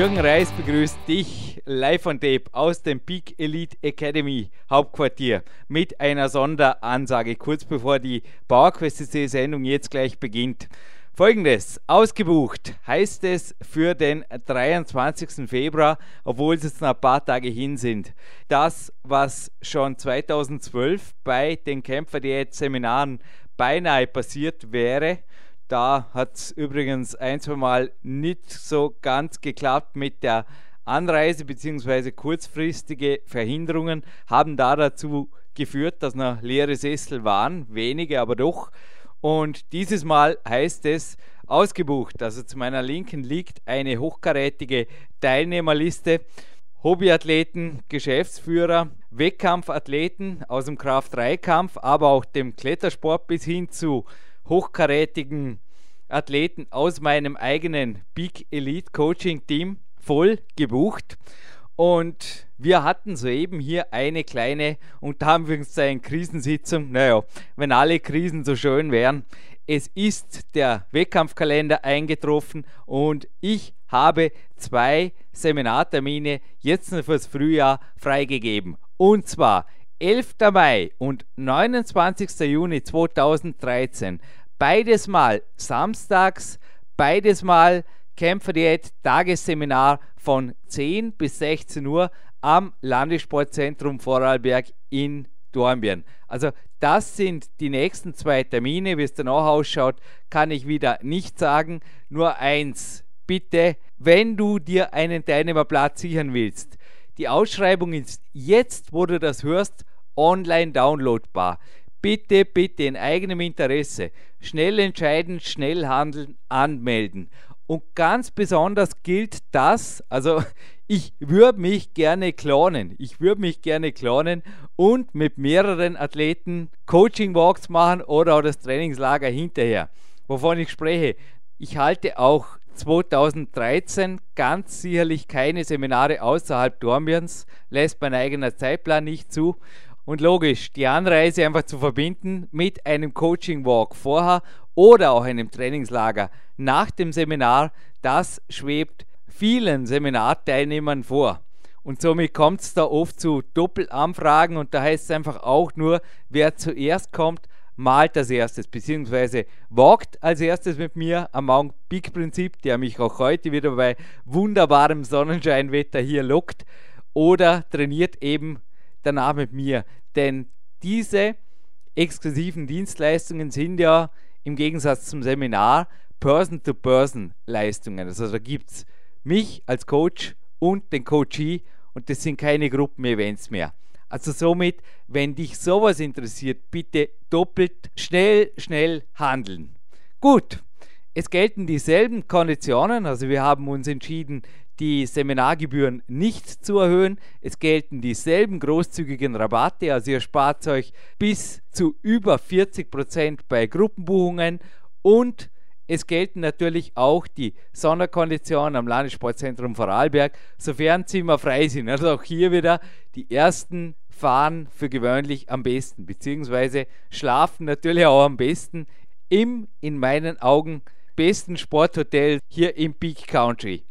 Jürgen Reis begrüßt dich live on tape aus dem Peak Elite Academy Hauptquartier mit einer Sonderansage, kurz bevor die PowerQuest Sendung jetzt gleich beginnt. Folgendes, ausgebucht heißt es für den 23. Februar, obwohl es jetzt noch ein paar Tage hin sind. Das, was schon 2012 bei den Kämpferdiät-Seminaren beinahe passiert wäre, da hat es übrigens ein, zwei Mal nicht so ganz geklappt mit der Anreise bzw. kurzfristige Verhinderungen haben da dazu geführt, dass noch leere Sessel waren, wenige aber doch. Und dieses Mal heißt es ausgebucht. Also zu meiner Linken liegt eine hochkarätige Teilnehmerliste. Hobbyathleten, Geschäftsführer, Wettkampfathleten aus dem Kraft-3-Kampf, aber auch dem Klettersport bis hin zu hochkarätigen Athleten aus meinem eigenen Big Elite Coaching Team voll gebucht. Und wir hatten soeben hier eine kleine, unter Anführungszeichen, Krisensitzung. Naja, wenn alle Krisen so schön wären. Es ist der Wettkampfkalender eingetroffen und ich habe zwei Seminartermine jetzt fürs Frühjahr freigegeben. Und zwar 11. Mai und 29. Juni 2013 Beides mal samstags, beides mal Kämpferdiät Tagesseminar von 10 bis 16 Uhr am Landessportzentrum Vorarlberg in Dornbirn. Also das sind die nächsten zwei Termine. Wie es danach ausschaut, kann ich wieder nicht sagen. Nur eins, bitte, wenn du dir einen Teilnehmerplatz sichern willst. Die Ausschreibung ist jetzt, wo du das hörst, online downloadbar bitte, bitte in eigenem Interesse schnell entscheiden, schnell handeln, anmelden. Und ganz besonders gilt das, also ich würde mich gerne klonen. Ich würde mich gerne klonen und mit mehreren Athleten Coaching-Walks machen oder auch das Trainingslager hinterher. Wovon ich spreche, ich halte auch 2013 ganz sicherlich keine Seminare außerhalb Dornbirns, lässt mein eigener Zeitplan nicht zu. Und logisch, die Anreise einfach zu verbinden mit einem Coaching Walk vorher oder auch einem Trainingslager nach dem Seminar, das schwebt vielen Seminarteilnehmern vor. Und somit kommt es da oft zu Doppelanfragen und da heißt es einfach auch nur, wer zuerst kommt, malt als erstes, beziehungsweise walkt als erstes mit mir am Mount Peak Prinzip, der mich auch heute wieder bei wunderbarem Sonnenscheinwetter hier lockt, oder trainiert eben danach mit mir. Denn diese exklusiven Dienstleistungen sind ja im Gegensatz zum Seminar Person-to-Person-Leistungen. Also da gibt es mich als Coach und den Coachee und das sind keine Gruppenevents mehr. Also somit, wenn dich sowas interessiert, bitte doppelt schnell, schnell handeln. Gut, es gelten dieselben Konditionen, also wir haben uns entschieden, die Seminargebühren nicht zu erhöhen. Es gelten dieselben großzügigen Rabatte, also ihr spart euch bis zu über 40 Prozent bei Gruppenbuchungen und es gelten natürlich auch die Sonderkonditionen am Landessportzentrum Vorarlberg, sofern Zimmer frei sind. Also auch hier wieder die ersten fahren für gewöhnlich am besten, beziehungsweise schlafen natürlich auch am besten im, in meinen Augen, besten Sporthotel hier im Peak Country.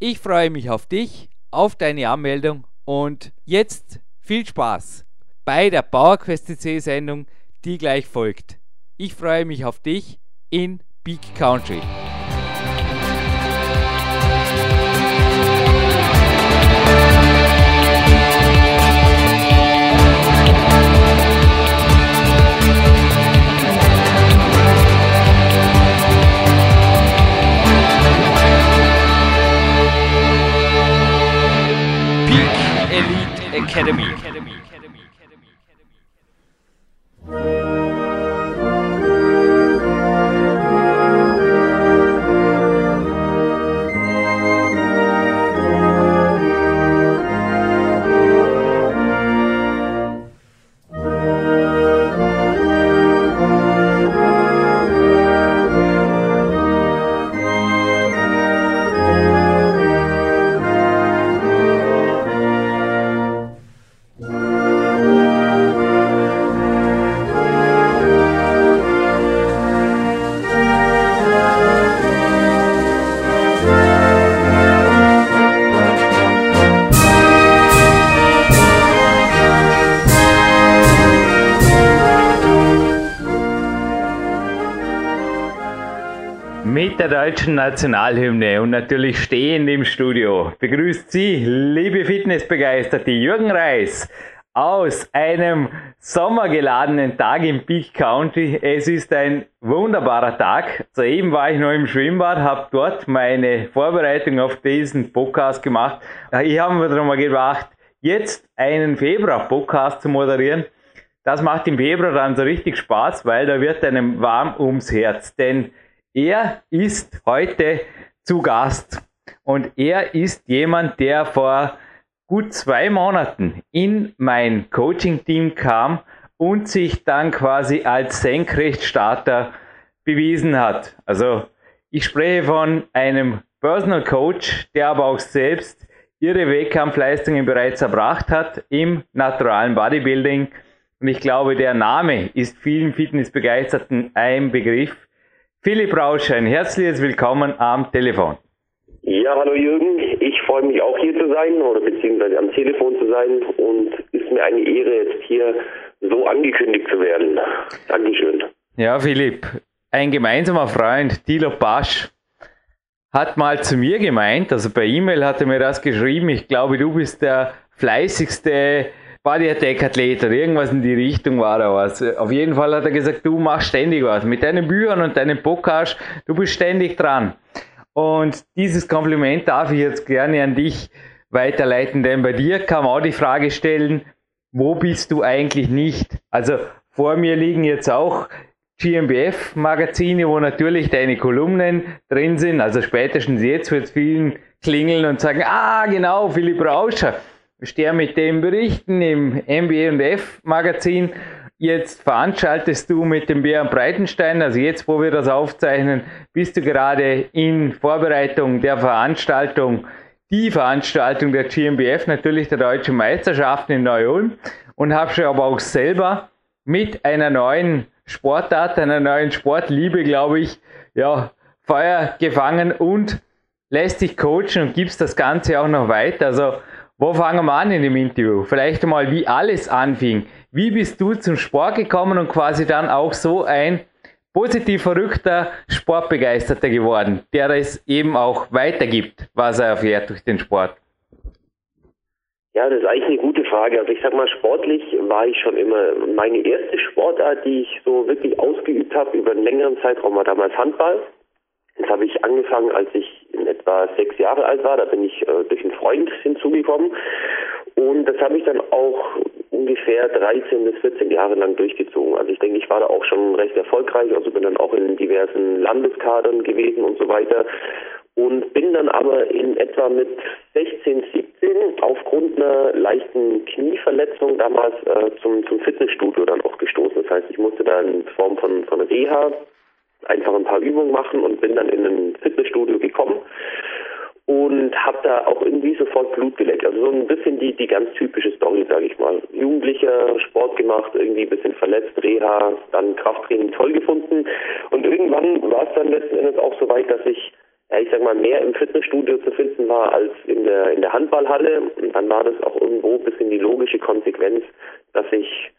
Ich freue mich auf dich, auf deine Anmeldung und jetzt viel Spaß bei der PowerQuest CC Sendung, die gleich folgt. Ich freue mich auf dich in Peak Country. Academy. Academy. Academy. Academy. Academy. Mit der deutschen Nationalhymne und natürlich stehend im Studio begrüßt Sie, liebe Fitnessbegeisterte, Jürgen Reis aus einem sommergeladenen Tag im Peak County. Es ist ein wunderbarer Tag. Soeben war ich noch im Schwimmbad, habe dort meine Vorbereitung auf diesen Podcast gemacht. Ich habe mir darum gedacht, jetzt einen Februar-Podcast zu moderieren. Das macht im Februar dann so richtig Spaß, weil da wird einem warm ums Herz. Denn er ist heute zu Gast und er ist jemand, der vor gut zwei Monaten in mein Coaching-Team kam und sich dann quasi als Senkrechtstarter bewiesen hat. Also ich spreche von einem Personal Coach, der aber auch selbst ihre Wettkampfleistungen bereits erbracht hat im naturalen Bodybuilding. Und ich glaube, der Name ist vielen Fitnessbegeisterten ein Begriff. Philipp Rausch, ein herzliches Willkommen am Telefon. Ja, hallo Jürgen. Ich freue mich auch hier zu sein oder beziehungsweise am Telefon zu sein und ist mir eine Ehre, jetzt hier so angekündigt zu werden. Dankeschön. Ja, Philipp, ein gemeinsamer Freund, Dilo Pasch, hat mal zu mir gemeint, also per E-Mail hat er mir das geschrieben, ich glaube, du bist der fleißigste Body Attack Athlet oder irgendwas in die Richtung war da was. Auf jeden Fall hat er gesagt, du machst ständig was. Mit deinen Büchern und deinem Podcast, du bist ständig dran. Und dieses Kompliment darf ich jetzt gerne an dich weiterleiten, denn bei dir kann man auch die Frage stellen, wo bist du eigentlich nicht? Also vor mir liegen jetzt auch GmbF-Magazine, wo natürlich deine Kolumnen drin sind. Also spätestens jetzt wird es vielen klingeln und sagen, ah genau, Philipp Rauscher stehe mit dem Berichten im MBF Magazin. Jetzt veranstaltest du mit dem Björn Breitenstein, also jetzt, wo wir das aufzeichnen, bist du gerade in Vorbereitung der Veranstaltung, die Veranstaltung der GmbF, natürlich der Deutschen Meisterschaften in Neu-Ulm und habe schon aber auch selber mit einer neuen Sportart, einer neuen Sportliebe, glaube ich, ja, Feuer gefangen und lässt dich coachen und gibst das Ganze auch noch weiter. Also wo fangen wir an in dem Interview? Vielleicht einmal, wie alles anfing. Wie bist du zum Sport gekommen und quasi dann auch so ein positiv verrückter Sportbegeisterter geworden, der es eben auch weitergibt, was er erfährt durch den Sport? Ja, das ist eigentlich eine gute Frage. Also ich sag mal, sportlich war ich schon immer. Meine erste Sportart, die ich so wirklich ausgeübt habe über einen längeren Zeitraum, war damals Handball. Das habe ich angefangen, als ich in etwa sechs Jahre alt war. Da bin ich äh, durch einen Freund hinzugekommen. Und das habe ich dann auch ungefähr 13 bis 14 Jahre lang durchgezogen. Also ich denke, ich war da auch schon recht erfolgreich. Also bin dann auch in diversen Landeskadern gewesen und so weiter. Und bin dann aber in etwa mit 16, 17 aufgrund einer leichten Knieverletzung damals äh, zum, zum Fitnessstudio dann auch gestoßen. Das heißt, ich musste da in Form von, von Reha einfach ein paar Übungen machen und bin dann in ein Fitnessstudio gekommen und habe da auch irgendwie sofort Blut geleckt. Also so ein bisschen die, die ganz typische Story, sage ich mal. Jugendlicher, Sport gemacht, irgendwie ein bisschen verletzt, Reha, dann Krafttraining toll gefunden. Und irgendwann war es dann letzten Endes auch so weit, dass ich, ja, ich sag mal, mehr im Fitnessstudio zu finden war als in der, in der Handballhalle. Und dann war das auch irgendwo ein bisschen die logische Konsequenz, dass ich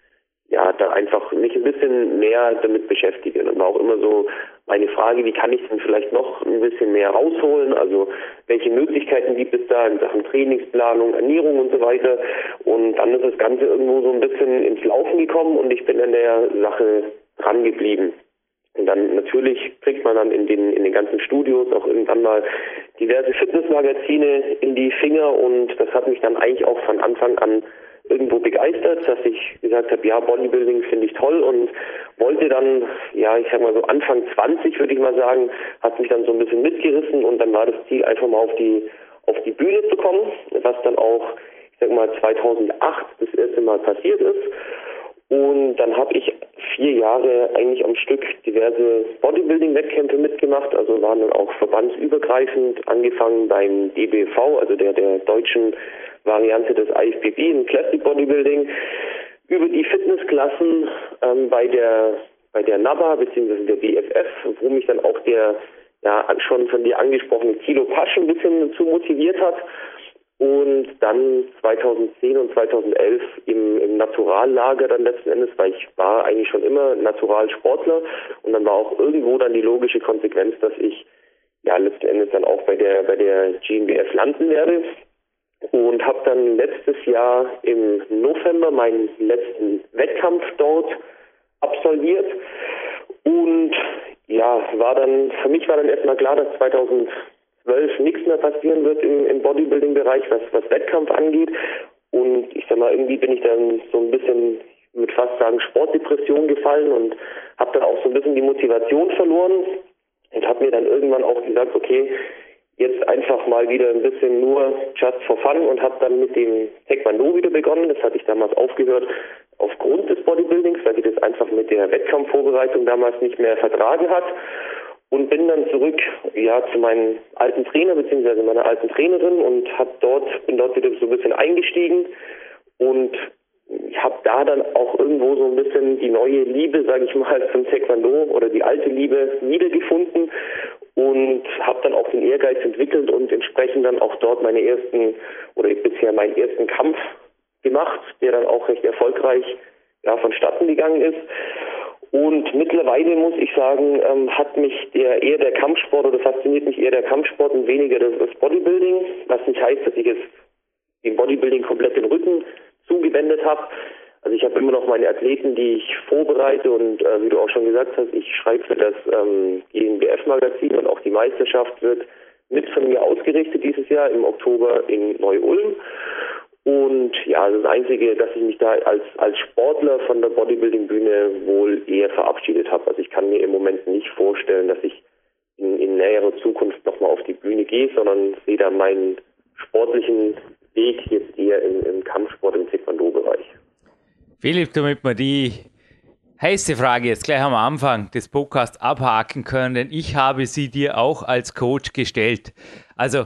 ja, da einfach mich ein bisschen mehr damit beschäftigen. Und war auch immer so meine Frage, wie kann ich denn vielleicht noch ein bisschen mehr rausholen? Also welche Möglichkeiten gibt es da in Sachen Trainingsplanung, Ernährung und so weiter? Und dann ist das Ganze irgendwo so ein bisschen ins Laufen gekommen und ich bin an der Sache dran geblieben. Und dann natürlich kriegt man dann in den in den ganzen Studios auch irgendwann mal diverse Fitnessmagazine in die Finger und das hat mich dann eigentlich auch von Anfang an irgendwo begeistert, dass ich gesagt habe, ja, Bodybuilding finde ich toll und wollte dann, ja, ich sag mal so Anfang 20 würde ich mal sagen, hat mich dann so ein bisschen mitgerissen und dann war das Ziel einfach mal auf die auf die Bühne zu kommen, was dann auch, ich sag mal 2008 das erste Mal passiert ist. Und dann habe ich vier Jahre eigentlich am Stück diverse Bodybuilding-Wettkämpfe mitgemacht, also waren dann auch verbandsübergreifend, angefangen beim DBV, also der, der deutschen Variante des IFBB im Classic Bodybuilding, über die Fitnessklassen ähm, bei der bei der NABA bzw. der BFF, wo mich dann auch der ja schon von dir angesprochene Kilo Pasch ein bisschen zu motiviert hat und dann 2010 und 2011 im, im Naturallager dann letzten Endes, weil ich war eigentlich schon immer Naturalsportler. Und dann war auch irgendwo dann die logische Konsequenz, dass ich ja letzten Endes dann auch bei der bei der GmbF landen werde. Und habe dann letztes Jahr im November meinen letzten Wettkampf dort absolviert. Und ja, war dann für mich war dann erstmal klar, dass 2000 zwölf nichts mehr passieren wird im, im Bodybuilding-Bereich, was, was Wettkampf angeht. Und ich sag mal, irgendwie bin ich dann so ein bisschen mit fast sagen Sportdepression gefallen und habe dann auch so ein bisschen die Motivation verloren und habe mir dann irgendwann auch gesagt, okay, jetzt einfach mal wieder ein bisschen nur just for fun und habe dann mit dem Taekwondo wieder begonnen. Das hatte ich damals aufgehört aufgrund des Bodybuildings, weil ich das einfach mit der Wettkampfvorbereitung damals nicht mehr vertragen hat und bin dann zurück ja zu meinem alten Trainer beziehungsweise meiner alten Trainerin und hab dort bin dort wieder so ein bisschen eingestiegen und habe da dann auch irgendwo so ein bisschen die neue Liebe, sage ich mal, zum Taekwondo oder die alte Liebe wiedergefunden und habe dann auch den Ehrgeiz entwickelt und entsprechend dann auch dort meine ersten oder bisher meinen ersten Kampf gemacht, der dann auch recht erfolgreich ja, vonstatten gegangen ist. Und mittlerweile muss ich sagen, ähm, hat mich der eher der Kampfsport oder fasziniert mich eher der Kampfsport und weniger das, das Bodybuilding, was nicht heißt, dass ich jetzt dem Bodybuilding komplett den Rücken zugewendet habe. Also ich habe immer noch meine Athleten, die ich vorbereite und äh, wie du auch schon gesagt hast, ich schreibe für das ähm, GNBF-Magazin und auch die Meisterschaft wird mit von mir ausgerichtet dieses Jahr im Oktober in Neu-Ulm. Und ja, das Einzige, dass ich mich da als, als Sportler von der Bodybuilding-Bühne wohl eher verabschiedet habe. Also ich kann mir im Moment nicht vorstellen, dass ich in, in näherer Zukunft nochmal auf die Bühne gehe, sondern sehe da meinen sportlichen Weg jetzt eher im, im Kampfsport, im Taekwondo-Bereich. Philipp, damit wir die heiße Frage jetzt gleich am Anfang des Podcasts abhaken können, denn ich habe sie dir auch als Coach gestellt. Also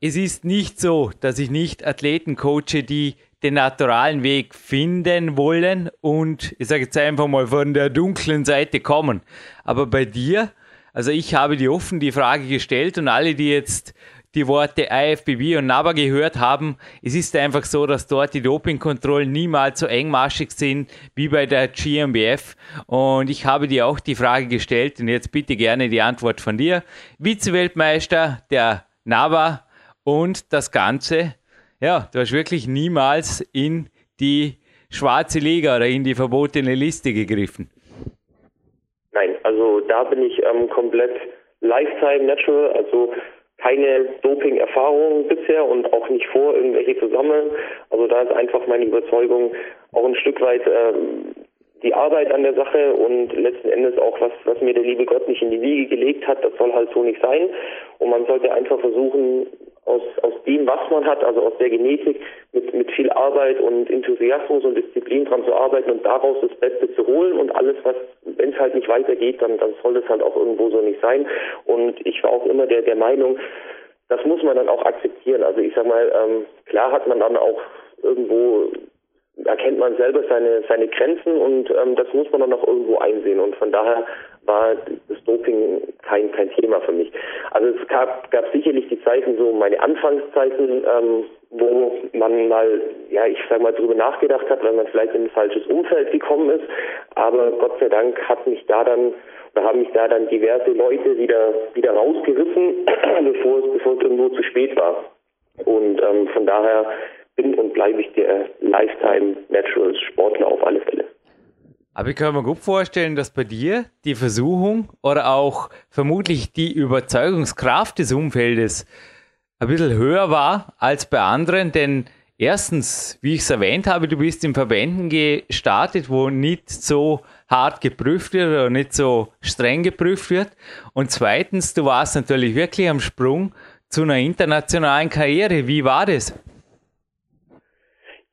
es ist nicht so, dass ich nicht Athleten coache, die den naturalen Weg finden wollen und ich sage jetzt einfach mal von der dunklen Seite kommen. Aber bei dir, also ich habe dir offen die Frage gestellt und alle, die jetzt die Worte IFBB und NABA gehört haben, es ist einfach so, dass dort die Dopingkontrollen niemals so engmaschig sind wie bei der GmbF. Und ich habe dir auch die Frage gestellt und jetzt bitte gerne die Antwort von dir. Vize-Weltmeister der NABA und das Ganze, ja, du hast wirklich niemals in die schwarze Liga oder in die verbotene Liste gegriffen. Nein, also da bin ich ähm, komplett Lifetime Natural, also keine Doping-Erfahrung bisher und auch nicht vor, irgendwelche zu sammeln. Also da ist einfach meine Überzeugung auch ein Stück weit ähm, die Arbeit an der Sache und letzten Endes auch was, was mir der liebe Gott nicht in die Wiege gelegt hat, das soll halt so nicht sein. Und man sollte einfach versuchen, aus, aus dem, was man hat, also aus der Genetik, mit, mit viel Arbeit und Enthusiasmus und Disziplin dran zu arbeiten und daraus das Beste zu holen und alles, was, wenn es halt nicht weitergeht, dann, dann soll das halt auch irgendwo so nicht sein. Und ich war auch immer der, der Meinung, das muss man dann auch akzeptieren. Also ich sag mal, ähm, klar hat man dann auch irgendwo erkennt man selber seine seine Grenzen und ähm, das muss man dann auch irgendwo einsehen und von daher war das Doping kein kein Thema für mich. Also es gab gab sicherlich die Zeiten so meine Anfangszeiten, ähm, wo man mal ja ich sag mal drüber nachgedacht hat, weil man vielleicht in ein falsches Umfeld gekommen ist, aber Gott sei Dank hat mich da dann da haben mich da dann diverse Leute wieder wieder rausgerissen, bevor es bevor es irgendwo zu spät war. Und ähm, von daher bin und bleibe ich der Lifetime Natural Sportler auf alle Fälle. Aber ich kann mir gut vorstellen, dass bei dir die Versuchung oder auch vermutlich die Überzeugungskraft des Umfeldes ein bisschen höher war als bei anderen, denn erstens, wie ich es erwähnt habe, du bist in Verbänden gestartet, wo nicht so hart geprüft wird oder nicht so streng geprüft wird. Und zweitens, du warst natürlich wirklich am Sprung zu einer internationalen Karriere. Wie war das?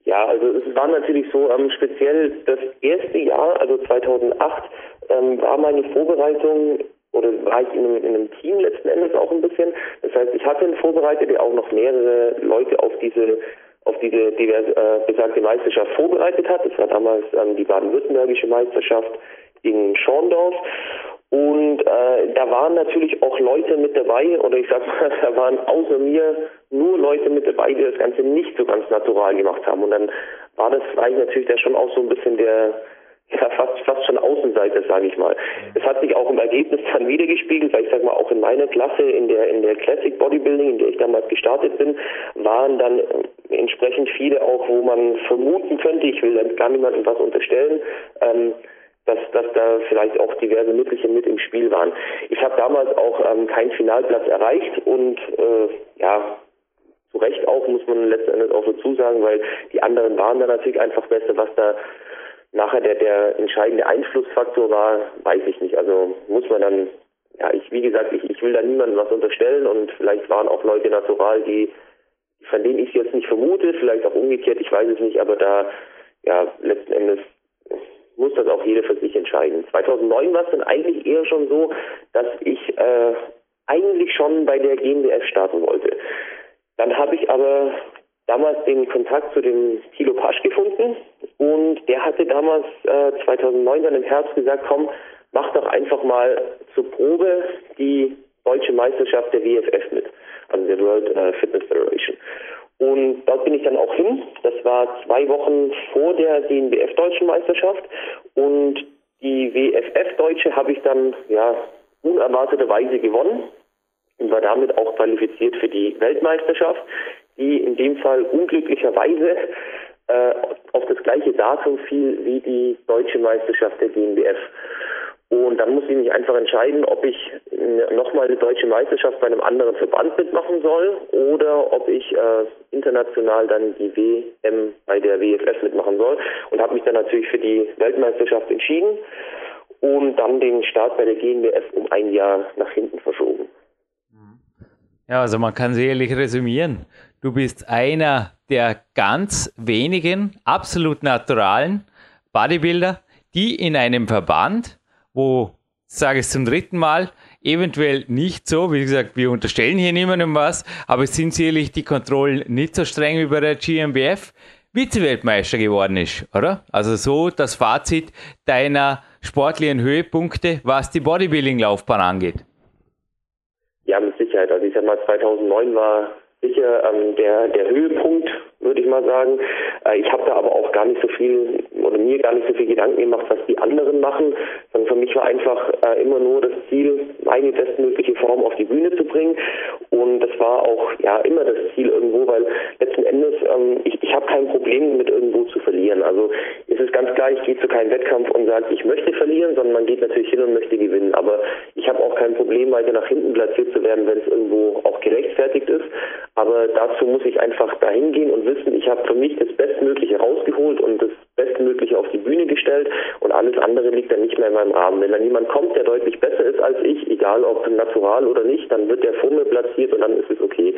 Ja, also war natürlich so, ähm, speziell das erste Jahr, also 2008, ähm, war meine Vorbereitung oder war ich in einem, in einem, Team letzten Endes auch ein bisschen. Das heißt, ich hatte einen Vorbereiter, der auch noch mehrere Leute auf diese auf diese divers, äh, besagte Meisterschaft vorbereitet hat. Das war damals ähm, die baden-württembergische Meisterschaft in Schorndorf. Und äh, da waren natürlich auch Leute mit dabei, oder ich sag mal, da waren außer mir nur Leute mit dabei, die das Ganze nicht so ganz natural gemacht haben. Und dann war das eigentlich natürlich da schon auch so ein bisschen der, ja, fast, fast schon Außenseiter, sage ich mal. Es hat sich auch im Ergebnis dann wiedergespiegelt, weil ich sag mal, auch in meiner Klasse, in der, in der Classic Bodybuilding, in der ich damals gestartet bin, waren dann entsprechend viele auch, wo man vermuten könnte, ich will gar niemandem was unterstellen, ähm, dass, dass da vielleicht auch diverse Mittelchen mit im Spiel waren. Ich habe damals auch ähm, keinen Finalplatz erreicht und äh, ja, zu Recht auch, muss man letztendlich auch dazu sagen, weil die anderen waren da natürlich einfach besser. Was da nachher der, der entscheidende Einflussfaktor war, weiß ich nicht. Also muss man dann, ja, ich, wie gesagt, ich, ich will da niemandem was unterstellen und vielleicht waren auch Leute natural, die, von denen ich jetzt nicht vermute, vielleicht auch umgekehrt, ich weiß es nicht, aber da, ja, letzten Endes muss das auch jeder für sich entscheiden. 2009 war es dann eigentlich eher schon so, dass ich äh, eigentlich schon bei der GmbF starten wollte. Dann habe ich aber damals den Kontakt zu dem Thilo Pasch gefunden und der hatte damals äh, 2009 dann im Herbst gesagt, komm, mach doch einfach mal zur Probe die deutsche Meisterschaft der WFF mit, also der World äh, Fitness Federation. Und dort bin ich dann auch hin. Das war zwei Wochen vor der DNBF Deutschen Meisterschaft. Und die WFF Deutsche habe ich dann ja unerwarteterweise gewonnen und war damit auch qualifiziert für die Weltmeisterschaft, die in dem Fall unglücklicherweise äh, auf das gleiche Datum fiel wie die deutsche Meisterschaft der GmbF. Und dann muss ich mich einfach entscheiden, ob ich nochmal eine deutsche Meisterschaft bei einem anderen Verband mitmachen soll oder ob ich äh, international dann die WM bei der WFF mitmachen soll. Und habe mich dann natürlich für die Weltmeisterschaft entschieden und dann den Start bei der GmbF um ein Jahr nach hinten verschoben. Ja, also man kann sicherlich resümieren. Du bist einer der ganz wenigen absolut naturalen Bodybuilder, die in einem Verband wo, sage ich zum dritten Mal, eventuell nicht so, wie gesagt, wir unterstellen hier niemandem was, aber es sind sicherlich die Kontrollen nicht so streng wie bei der GmbF, Vize-Weltmeister geworden ist, oder? Also so das Fazit deiner sportlichen Höhepunkte, was die Bodybuilding-Laufbahn angeht. Ja, mit Sicherheit. Also ich sag mal, 2009 war sicher ähm, der, der Höhepunkt, würde ich mal sagen. Äh, ich habe da aber auch gar nicht so viel oder mir gar nicht so viel Gedanken gemacht, was die anderen machen, sondern für mich war einfach äh, immer nur das Ziel, meine bestmögliche Form auf die Bühne zu bringen. Und das war auch ja immer das Ziel irgendwo, weil letzten Endes ähm, ich, ich habe kein Problem mit irgendwo zu verlieren. Also es ist ganz klar, ich gehe zu keinem Wettkampf und sage, ich möchte verlieren, sondern man geht natürlich hin und möchte gewinnen. Aber ich habe auch kein Problem, weiter nach hinten platziert zu werden, wenn es irgendwo auch gerechtfertigt ist. Aber dazu muss ich einfach dahin gehen und wissen, ich habe für mich das Bestmögliche rausgeholt und das Bestmögliche auf die Bühne gestellt und alles andere liegt dann nicht mehr in meinem Rahmen. Wenn dann jemand kommt, der deutlich besser ist als ich, egal ob natural oder nicht, dann wird der vor mir platziert und dann ist es okay.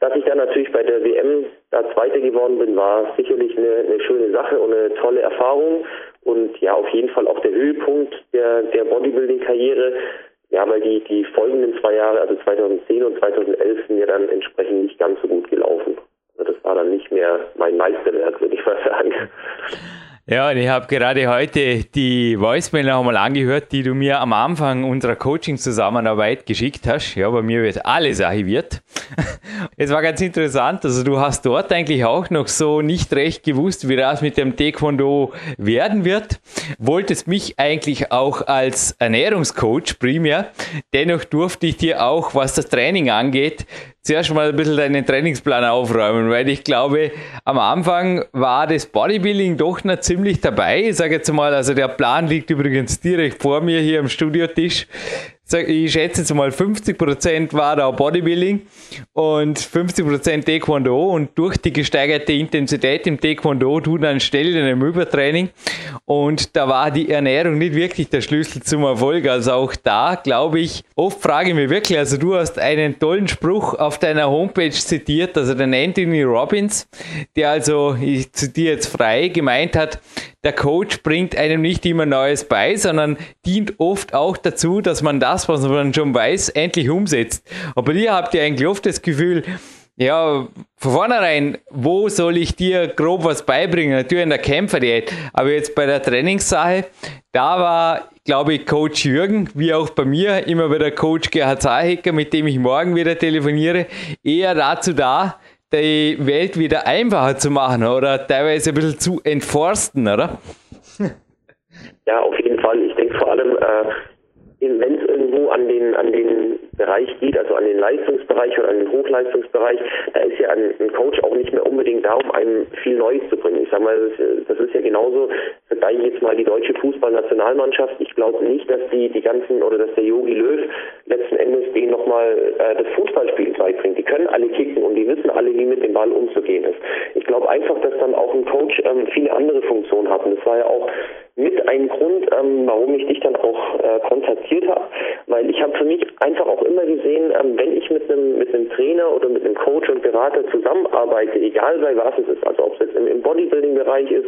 Dass ich dann natürlich bei der WM da Zweiter geworden bin, war sicherlich eine, eine schöne Sache und eine tolle Erfahrung und ja, auf jeden Fall auch der Höhepunkt der, der Bodybuilding-Karriere, ja, weil die, die folgenden zwei Jahre, also 2010 und 2011, sind mir dann entsprechend nicht ganz so gut gelaufen. Also das war dann nicht mehr mein Meisterwerk, würde ich mal sagen. Ja, und ich habe gerade heute die Voicemail einmal angehört, die du mir am Anfang unserer Coaching-Zusammenarbeit geschickt hast. Ja, bei mir wird alles archiviert. Es war ganz interessant, also du hast dort eigentlich auch noch so nicht recht gewusst, wie das mit dem Taekwondo werden wird. Wolltest mich eigentlich auch als Ernährungscoach primär. Dennoch durfte ich dir auch, was das Training angeht, zuerst mal ein bisschen deinen Trainingsplan aufräumen, weil ich glaube, am Anfang war das Bodybuilding doch noch ziemlich dabei. Ich sage jetzt mal, also der Plan liegt übrigens direkt vor mir hier am Studiotisch. Ich schätze jetzt mal 50% war da Bodybuilding und 50% Taekwondo und durch die gesteigerte Intensität im Taekwondo schnell in einem Übertraining und da war die Ernährung nicht wirklich der Schlüssel zum Erfolg. Also auch da glaube ich, oft frage ich mich wirklich, also du hast einen tollen Spruch auf deiner Homepage zitiert, also den Anthony Robbins, der also, ich zitiere jetzt frei, gemeint hat, der Coach bringt einem nicht immer Neues bei, sondern dient oft auch dazu, dass man das, was man schon weiß, endlich umsetzt. Aber ihr habt ja eigentlich oft das Gefühl, ja, von vornherein, wo soll ich dir grob was beibringen? Natürlich in der Kämpferdiät, aber jetzt bei der Trainingssache, da war, glaube ich, Coach Jürgen, wie auch bei mir, immer wieder Coach Gerhard Zahecker, mit dem ich morgen wieder telefoniere, eher dazu da, die Welt wieder einfacher zu machen oder teilweise ein bisschen zu entforsten, oder? Ja, auf jeden Fall. Ich denke vor allem, äh, wenn es irgendwo an den, an den Bereich geht, also an den Leistungsbereich oder an den Hochleistungsbereich, da ist ja ein, ein Coach auch nicht mehr unbedingt da, um einem viel Neues zu bringen. Ich sag mal, das, das ist ja genauso, vergleiche jetzt mal die deutsche Fußballnationalmannschaft. Ich glaube nicht, dass die, die ganzen oder dass der Yogi Löw letzten Endes denen nochmal äh, das Fußballspiel beibringt. Die können alle kicken und die wissen alle, wie mit dem Ball umzugehen ist. Ich glaube einfach, dass dann auch ein Coach ähm, viele andere Funktionen hat. Und das war ja auch mit ein Grund, ähm, warum ich dich dann auch äh, kontaktiert habe, weil ich habe für mich einfach auch immer gesehen, ähm, wenn ich mit einem mit einem Trainer oder mit einem Coach und Berater zusammenarbeite, egal bei was es ist, also ob es jetzt im, Bodybuilding-Bereich ist,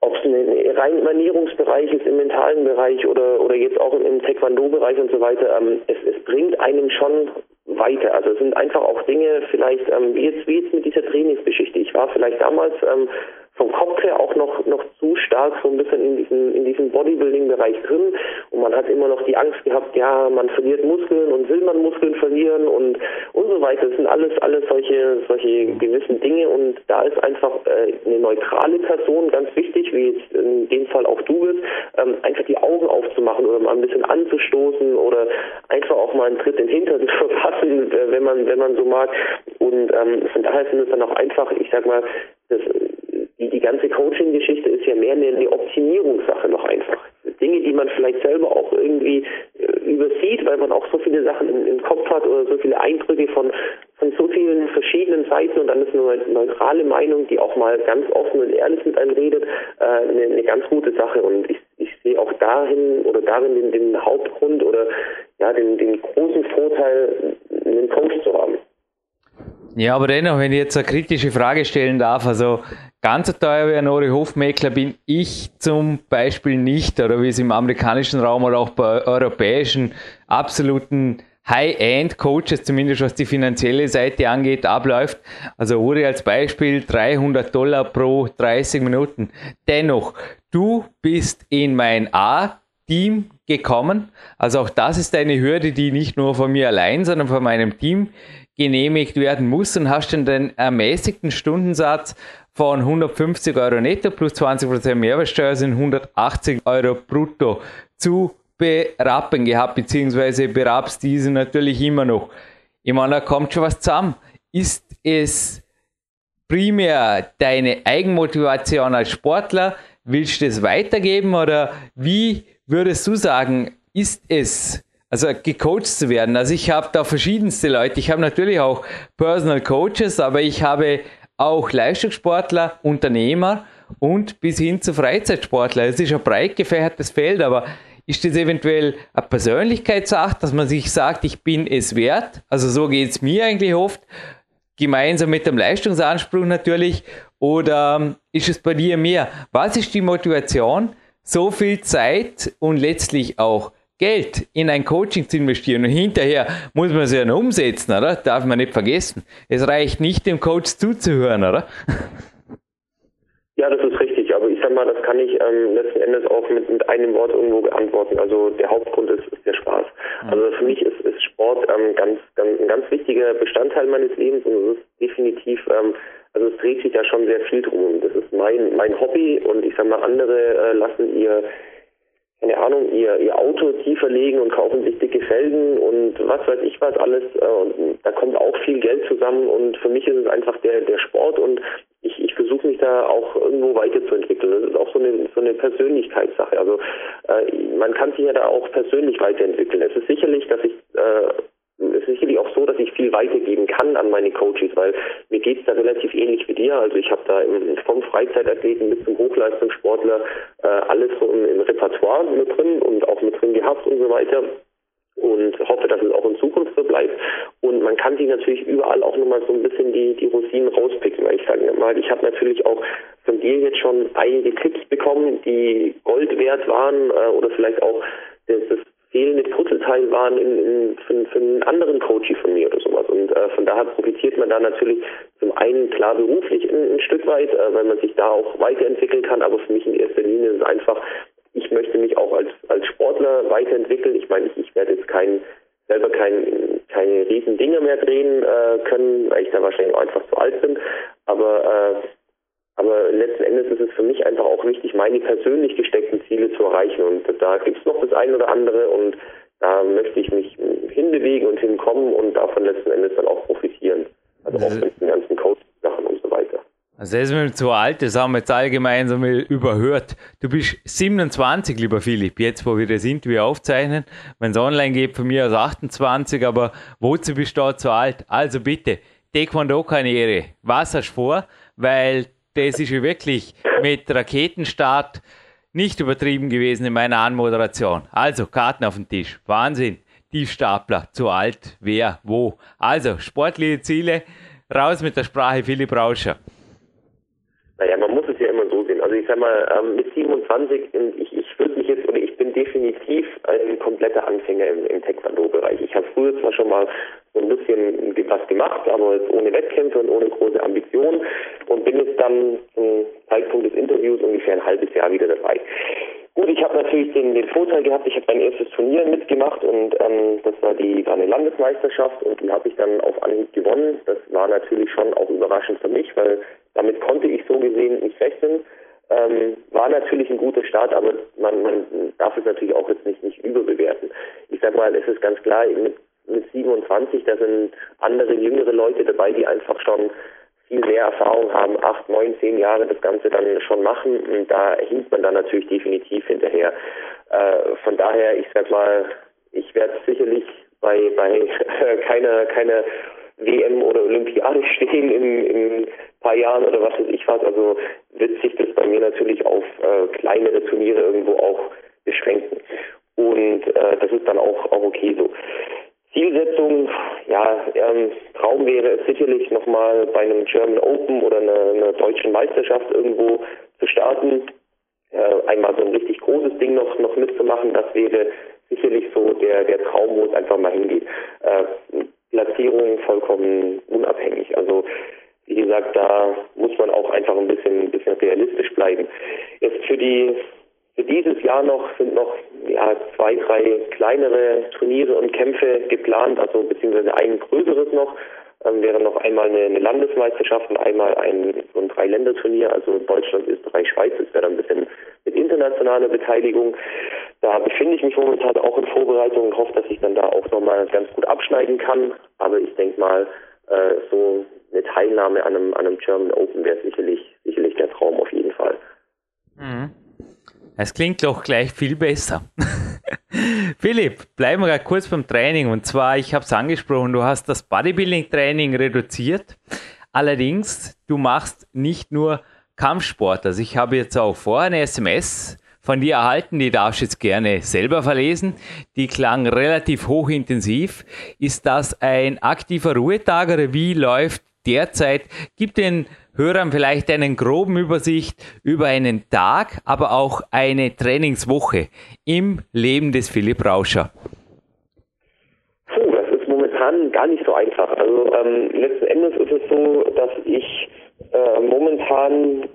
ob es ein rein Ernährungsbereich ist, im mentalen Bereich oder oder jetzt auch im Taekwondo-Bereich und so weiter, ähm, es, es bringt einem schon weiter. Also es sind einfach auch Dinge, vielleicht ähm, wie jetzt wie jetzt mit dieser Trainingsgeschichte. Ich war vielleicht damals ähm, vom Kopf her auch noch noch zu stark so ein bisschen in diesem in diesem Bodybuilding-Bereich drin. Und man hat immer noch die Angst gehabt, ja, man verliert Muskeln und will man Muskeln verlieren und und so weiter. Das sind alles alles solche solche gewissen Dinge. Und da ist einfach äh, eine neutrale Person ganz wichtig, wie jetzt in dem Fall auch du bist, ähm, einfach die Augen aufzumachen oder mal ein bisschen anzustoßen oder einfach auch mal einen Tritt in den Hintern zu verpassen, äh, wenn man wenn man so mag. Und ähm, von daher sind es dann auch einfach, ich sag mal, das die, ganze Coaching-Geschichte ist ja mehr eine, Optimierungssache noch einfach. Dinge, die man vielleicht selber auch irgendwie äh, übersieht, weil man auch so viele Sachen im, im, Kopf hat oder so viele Eindrücke von, von so vielen verschiedenen Seiten und dann ist eine neutrale Meinung, die auch mal ganz offen und ehrlich mit einem redet, äh, eine, eine, ganz gute Sache und ich, ich sehe auch dahin oder darin den, den Hauptgrund oder ja den, den großen Vorteil, einen Coach zu haben. Ja, aber dennoch, wenn ich jetzt eine kritische Frage stellen darf, also Ganz teuer wie ein Ori Hofmäkler bin ich zum Beispiel nicht, oder wie es im amerikanischen Raum oder auch bei europäischen absoluten High-End-Coaches, zumindest was die finanzielle Seite angeht, abläuft. Also Uri als Beispiel 300 Dollar pro 30 Minuten. Dennoch, du bist in mein A-Team gekommen. Also auch das ist eine Hürde, die nicht nur von mir allein, sondern von meinem Team genehmigt werden muss und hast dann den ermäßigten Stundensatz von 150 Euro netto plus 20% Mehrwertsteuer sind 180 Euro brutto zu berappen gehabt, beziehungsweise berabst diese natürlich immer noch. Ich meine, da kommt schon was zusammen. Ist es primär deine Eigenmotivation als Sportler? Willst du das weitergeben oder wie würdest du sagen, ist es also gecoacht zu werden. Also ich habe da verschiedenste Leute. Ich habe natürlich auch Personal Coaches, aber ich habe auch Leistungssportler, Unternehmer und bis hin zu Freizeitsportler. Es ist ein breit gefächertes Feld, aber ist das eventuell eine Persönlichkeitssache, dass man sich sagt, ich bin es wert? Also so geht es mir eigentlich oft, gemeinsam mit dem Leistungsanspruch natürlich. Oder ist es bei dir mehr? Was ist die Motivation, so viel Zeit und letztlich auch Geld in ein Coaching zu investieren und hinterher muss man es ja noch umsetzen, oder? Darf man nicht vergessen. Es reicht nicht, dem Coach zuzuhören, oder? Ja, das ist richtig, aber ich sag mal, das kann ich ähm, letzten Endes auch mit, mit einem Wort irgendwo beantworten. Also der Hauptgrund ist, ist der Spaß. Also für mich ist, ist Sport ähm, ganz, ganz, ein ganz wichtiger Bestandteil meines Lebens und es ist definitiv, ähm, also es dreht sich da schon sehr viel drum. Das ist mein, mein Hobby und ich sag mal, andere äh, lassen ihr keine Ahnung, ihr, ihr Auto tiefer legen und kaufen sich dicke Felgen und was weiß ich was alles. Äh, und da kommt auch viel Geld zusammen und für mich ist es einfach der, der Sport und ich, ich versuche mich da auch irgendwo weiterzuentwickeln. Das ist auch so eine, so eine Persönlichkeitssache. Also äh, man kann sich ja da auch persönlich weiterentwickeln. Es ist sicherlich, dass ich äh, es ist sicherlich auch so, dass ich viel weitergeben kann an meine Coaches, weil mir geht es da relativ ähnlich wie dir. Also ich habe da im, vom Freizeitathleten bis zum Hochleistungssportler äh, alles so im, im Repertoire mit drin und auch mit drin gehabt und so weiter und hoffe, dass es auch in Zukunft so bleibt. Und man kann sich natürlich überall auch nochmal so ein bisschen die, die Rosinen rauspicken. Weil ich sage mal, ich habe natürlich auch von dir jetzt schon einige Tipps bekommen, die Gold wert waren äh, oder vielleicht auch das, das fehlende Puzzleteil waren in, in, für, für einen anderen Coach von mir oder sowas. Und äh, von daher profitiert man da natürlich zum einen klar beruflich ein, ein Stück weit, äh, weil man sich da auch weiterentwickeln kann, aber für mich in erster Linie ist es einfach, ich möchte mich auch als, als Sportler weiterentwickeln. Ich meine, ich, ich werde jetzt kein, selber kein, keine riesen Dinge mehr drehen äh, können, weil ich da wahrscheinlich auch einfach zu alt bin. Aber äh, aber letzten Endes ist es für mich einfach auch wichtig, meine persönlich gesteckten Ziele zu erreichen. Und da gibt es noch das eine oder andere und da möchte ich mich hinbewegen und hinkommen und davon letzten Endes dann auch profitieren. Also auch mit den ganzen Coaching-Sachen und so weiter. Also er ist mir zu alt, das haben wir jetzt alle gemeinsam überhört. Du bist 27, lieber Philipp, jetzt wo wir das Interview aufzeichnen. Wenn es online geht, von mir aus 28, aber wozu bist du da zu alt? Also bitte, Taekwondo-Karriere, was hast du vor? Weil das ist ja wirklich mit Raketenstart nicht übertrieben gewesen in meiner Anmoderation. Also, Karten auf den Tisch. Wahnsinn. Tiefstapler, zu alt, wer, wo. Also, sportliche Ziele, raus mit der Sprache Philipp Rauscher. Naja, man muss es ja immer so sehen. Also ich sag mal, ähm, mit 27, ich, ich würde mich jetzt, oder ich definitiv ein kompletter Anfänger im, im Taekwondo-Bereich. Ich habe früher zwar schon mal so ein bisschen was gemacht, aber jetzt ohne Wettkämpfe und ohne große Ambitionen und bin jetzt dann zum Zeitpunkt des Interviews ungefähr ein halbes Jahr wieder dabei. Gut, ich habe natürlich den, den Vorteil gehabt, ich habe mein erstes Turnier mitgemacht und ähm, das war die war eine Landesmeisterschaft und die habe ich dann auf Anhieb gewonnen. Das war natürlich schon auch überraschend für mich, weil damit konnte ich so gesehen nicht rechnen. Ähm, war natürlich ein guter Start, aber man, man darf es natürlich auch jetzt nicht, nicht überbewerten. Ich sag mal, es ist ganz klar, mit, mit 27, da sind andere jüngere Leute dabei, die einfach schon viel mehr Erfahrung haben, acht, neun, zehn Jahre das Ganze dann schon machen. Und da hinkt man dann natürlich definitiv hinterher. Äh, von daher, ich sag mal, ich werde sicherlich bei, bei keiner, keiner WM oder Olympiade stehen in, in paar Jahren oder was weiß ich was. Also wird sich das bei mir natürlich auf äh, kleinere Turniere irgendwo auch beschränken. Und äh, das ist dann auch, auch okay so. Zielsetzung, ja, ähm, Traum wäre es sicherlich nochmal bei einem German Open oder einer, einer deutschen Meisterschaft irgendwo zu starten, äh, einmal so ein richtig großes Ding noch, noch mitzumachen, das wäre sicherlich so der, der Traum, wo es einfach mal hingeht. Äh, Platzierung vollkommen unabhängig. Also wie gesagt, da muss man auch einfach ein bisschen, ein bisschen realistisch bleiben. Jetzt für die für dieses Jahr noch sind noch ja, zwei, drei kleinere Turniere und Kämpfe geplant, also beziehungsweise ein größeres noch. Ähm, wäre noch einmal eine, eine Landesmeisterschaft und einmal ein so ein Dreiländerturnier, also Deutschland, Österreich, Schweiz. Das wäre dann ein bisschen mit internationaler Beteiligung. Da befinde ich mich momentan auch in Vorbereitung und hoffe, dass ich dann da auch nochmal ganz gut abschneiden kann. Aber ich denke mal, äh, so eine Teilnahme an einem, an einem German Open wäre sicherlich, sicherlich der Traum auf jeden Fall. Mhm. Es klingt doch gleich viel besser. Philipp, bleiben wir kurz beim Training. Und zwar, ich habe es angesprochen, du hast das Bodybuilding-Training reduziert. Allerdings, du machst nicht nur Kampfsport. Also ich habe jetzt auch vor eine SMS von dir erhalten, die darfst du jetzt gerne selber verlesen. Die klang relativ hochintensiv. Ist das ein aktiver Ruhetag oder wie läuft derzeit? Gib den Hörern vielleicht einen groben Übersicht über einen Tag, aber auch eine Trainingswoche im Leben des Philipp Rauscher. Puh, das ist momentan gar nicht so einfach. Also ähm, letzten Endes ist es so, dass ich äh, momentan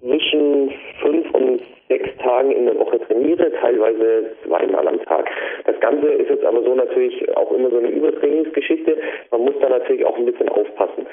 zwischen fünf und sechs Tagen in der Woche trainiere, teilweise zweimal am Tag. Das Ganze ist jetzt aber so natürlich auch immer so eine Übertrainingsgeschichte. Man muss da natürlich auch ein bisschen aufpassen.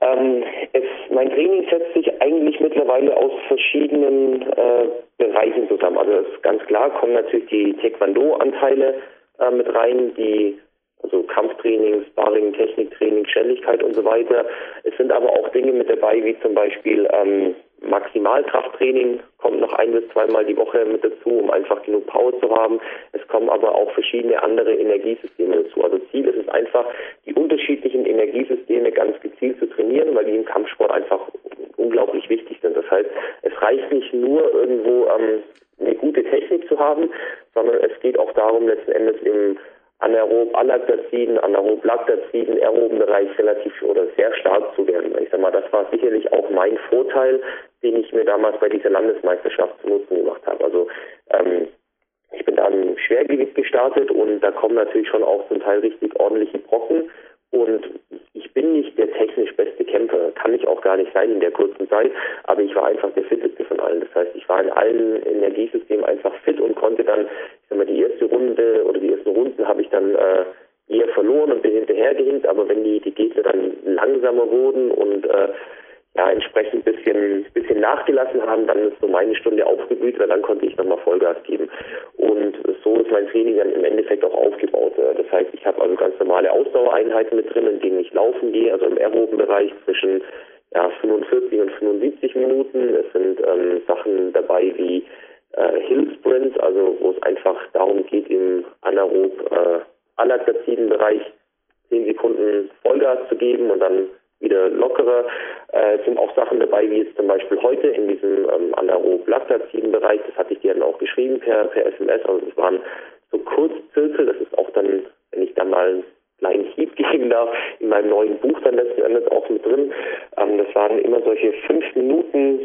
Ähm, es, mein Training setzt sich eigentlich mittlerweile aus verschiedenen äh, Bereichen zusammen. Also ist ganz klar, kommen natürlich die Taekwondo-Anteile äh, mit rein, die also Kampftraining, Sparring, Techniktraining, Schnelligkeit und so weiter. Es sind aber auch Dinge mit dabei, wie zum Beispiel ähm, Maximalkrafttraining kommt noch ein bis zweimal die Woche mit dazu, um einfach genug Power zu haben. Es kommen aber auch verschiedene andere Energiesysteme dazu. Also Ziel ist es einfach, die unterschiedlichen Energiesysteme ganz gezielt zu trainieren, weil die im Kampfsport einfach unglaublich wichtig sind. Das heißt, es reicht nicht nur irgendwo ähm, eine gute Technik zu haben, sondern es geht auch darum, letzten Endes im anaerob Alaktaziden, anaerob Laktaziden, aeroben Bereich relativ oder sehr stark zu werden. Ich sag mal, das war sicherlich auch mein Vorteil, den ich mir damals bei dieser Landesmeisterschaft zu Nutzen gemacht habe. Also ähm, ich bin da im Schwergewicht gestartet und da kommen natürlich schon auch zum Teil richtig ordentliche Brocken. Und ich bin nicht der technisch beste Kämpfer, kann ich auch gar nicht sein in der kurzen Zeit, aber ich war einfach der fitteste von allen. Das heißt, ich war in allen Energiesystemen einfach fit und konnte dann, ich sag mal, die erste Runde oder die ersten Runden habe ich dann äh, eher verloren und bin hinterhergehinkt, aber wenn die, die Gegner dann langsamer wurden und äh, ja, entsprechend bisschen, bisschen nachgelassen haben, dann ist so meine Stunde aufgeblüht, weil dann konnte ich nochmal Vollgas geben. Und so ist mein Training dann im Endeffekt auch aufgebaut. Das heißt, ich habe also ganz normale Ausdauereinheiten mit drin, in denen ich laufen gehe, also im aeroben Bereich zwischen ja, 45 und 75 Minuten. Es sind ähm, Sachen dabei wie äh, Hill Sprints, also wo es einfach darum geht, im anaerob äh, alaktaziden Bereich 10 Sekunden Vollgas zu geben und dann wieder lockerer. Äh, sind auch Sachen dabei, wie jetzt zum Beispiel heute in diesem ähm, Anaerob-Laktaziden-Bereich, das hatte ich dir dann auch geschrieben per, per SMS, also das waren so Kurzzirkel, das ist auch dann, wenn ich da mal einen kleinen Hieb geben darf, in meinem neuen Buch dann letzten Endes auch mit drin. Ähm, das waren immer solche fünf Minuten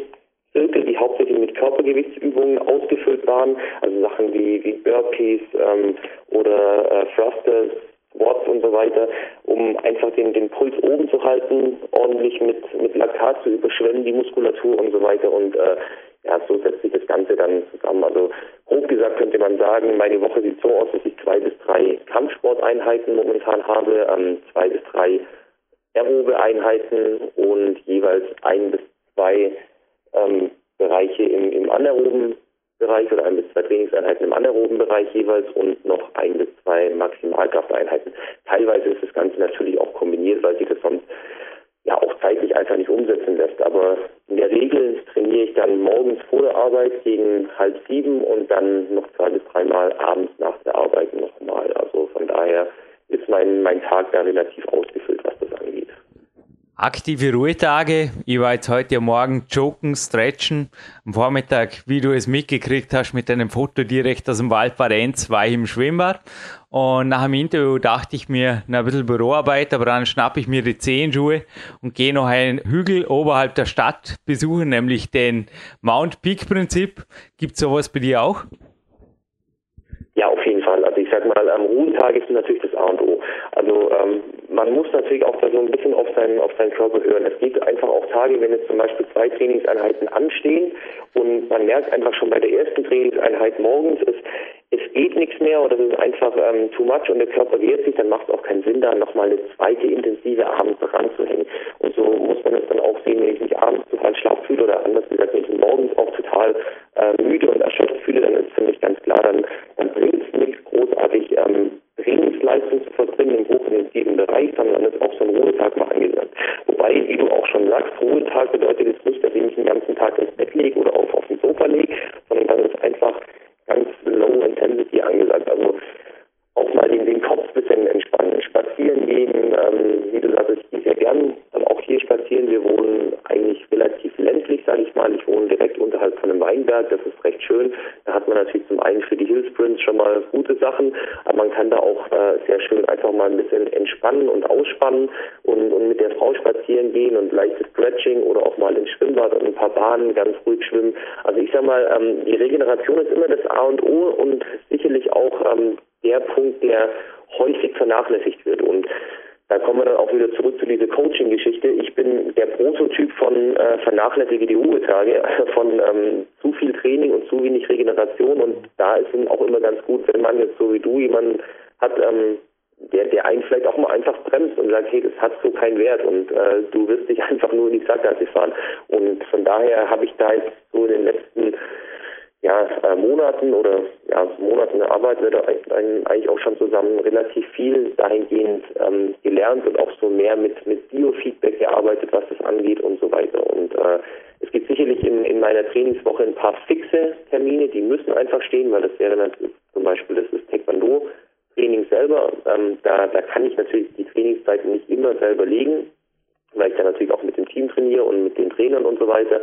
Zirkel, die hauptsächlich mit Körpergewichtsübungen ausgefüllt waren, also Sachen wie, wie Burpees ähm, oder äh, Thrusters, Squats und so weiter, um einfach den, den Puls oben zu halten, ordentlich mit, mit Laktat zu überschwemmen, die Muskulatur und so weiter. Und äh, ja, so setzt sich das Ganze dann zusammen. Also grob gesagt könnte man sagen, meine Woche sieht so aus, dass ich zwei bis drei Kampfsporteinheiten momentan habe, ähm, zwei bis drei aerobe Einheiten und jeweils ein bis zwei ähm, Bereiche im, im anaeroben Bereich oder ein bis zwei Trainingseinheiten im anaeroben Bereich jeweils und noch ein bis zwei Maximalkrafteinheiten. Teilweise ist das Ganze natürlich auch kombiniert, weil sich das sonst ja auch zeitlich einfach nicht umsetzen lässt. Aber in der Regel trainiere ich dann morgens vor der Arbeit gegen halb sieben und dann noch zwei bis dreimal abends nach der Arbeit nochmal. Also von daher ist mein, mein Tag da relativ ausgefüllt. Aktive Ruhetage. Ich war jetzt heute Morgen joggen, stretchen. Am Vormittag, wie du es mitgekriegt hast, mit einem Foto direkt aus dem Wald Varenz, war ich im Schwimmbad. Und nach dem Interview dachte ich mir, na, ein bisschen Büroarbeit, aber dann schnappe ich mir die Zehenschuhe und gehe noch einen Hügel oberhalb der Stadt besuchen, nämlich den Mount Peak Prinzip. Gibt es sowas bei dir auch? Ja, auf jeden Fall. Also ich sag mal, am Ruhetag ist natürlich das A und O. Also ähm, man muss natürlich auch da so ein bisschen auf seinen, auf seinen Körper hören. Es gibt einfach auch Tage, wenn jetzt zum Beispiel zwei Trainingseinheiten anstehen und man merkt einfach schon bei der ersten Trainingseinheit morgens, es, es geht nichts mehr oder es ist einfach ähm, too much und der Körper wehrt sich, dann macht es auch keinen Sinn, da nochmal eine zweite intensive abends ranzuhängen. Und so muss man es dann auch sehen, wenn ich mich abends total schlapp fühle oder anders gesagt, wenn ich morgens auch total äh, müde und erschöpft fühle, dann ist für mich ganz klar, dann, dann bringt es nichts großartig ähm, Trainingsleistung zu verbringen im hochintensiven Bereich, dann ist auch so ein Ruhetag mal angesagt. Wobei, wie du auch schon sagst, Ruhetag bedeutet jetzt nicht, dass ich mich den ganzen Tag ins Bett lege oder auf, auf den Sofa lege, sondern dann ist einfach ganz low intensity angesagt. Also auch mal den, den Kopf ein bisschen entspannen, spazieren gehen, ähm, wie du sagst, ich gehe sehr gern hier spazieren. Wir wohnen eigentlich relativ ländlich, sage ich mal. Ich wohne direkt unterhalb von einem Weinberg, das ist recht schön. Da hat man natürlich zum einen für die Hillsprints schon mal gute Sachen, aber man kann da auch äh, sehr schön einfach mal ein bisschen entspannen und ausspannen und, und mit der Frau spazieren gehen und leichtes Stretching oder auch mal ins Schwimmbad und ein paar Bahnen ganz ruhig schwimmen. Also ich sag mal, ähm, die Regeneration ist immer das A und O und sicherlich auch ähm, der Punkt, der häufig vernachlässigt wird. Und da kommen wir dann auch wieder zurück zu dieser Coaching-Geschichte. Ich bin der Prototyp von äh, vernachlässige die Ruhetage, von ähm, zu viel Training und zu wenig Regeneration. Und da ist es auch immer ganz gut, wenn man jetzt so wie du jemanden hat, ähm, der, der einen vielleicht auch mal einfach bremst und sagt, hey, das hat so keinen Wert und äh, du wirst dich einfach nur in die Sackgasse fahren. Und von daher habe ich da jetzt so in den letzten ja, äh, Monaten oder ja, Monaten arbeiten wir da eigentlich auch schon zusammen relativ viel dahingehend ähm, gelernt und auch so mehr mit, mit Biofeedback gearbeitet, was das angeht und so weiter. Und äh, es gibt sicherlich in, in meiner Trainingswoche ein paar fixe Termine, die müssen einfach stehen, weil das wäre dann zum Beispiel das ist Taekwondo-Training selber. Ähm, da, da kann ich natürlich die Trainingszeiten nicht immer selber legen, weil ich dann natürlich auch mit dem Team trainiere und mit den Trainern und so weiter.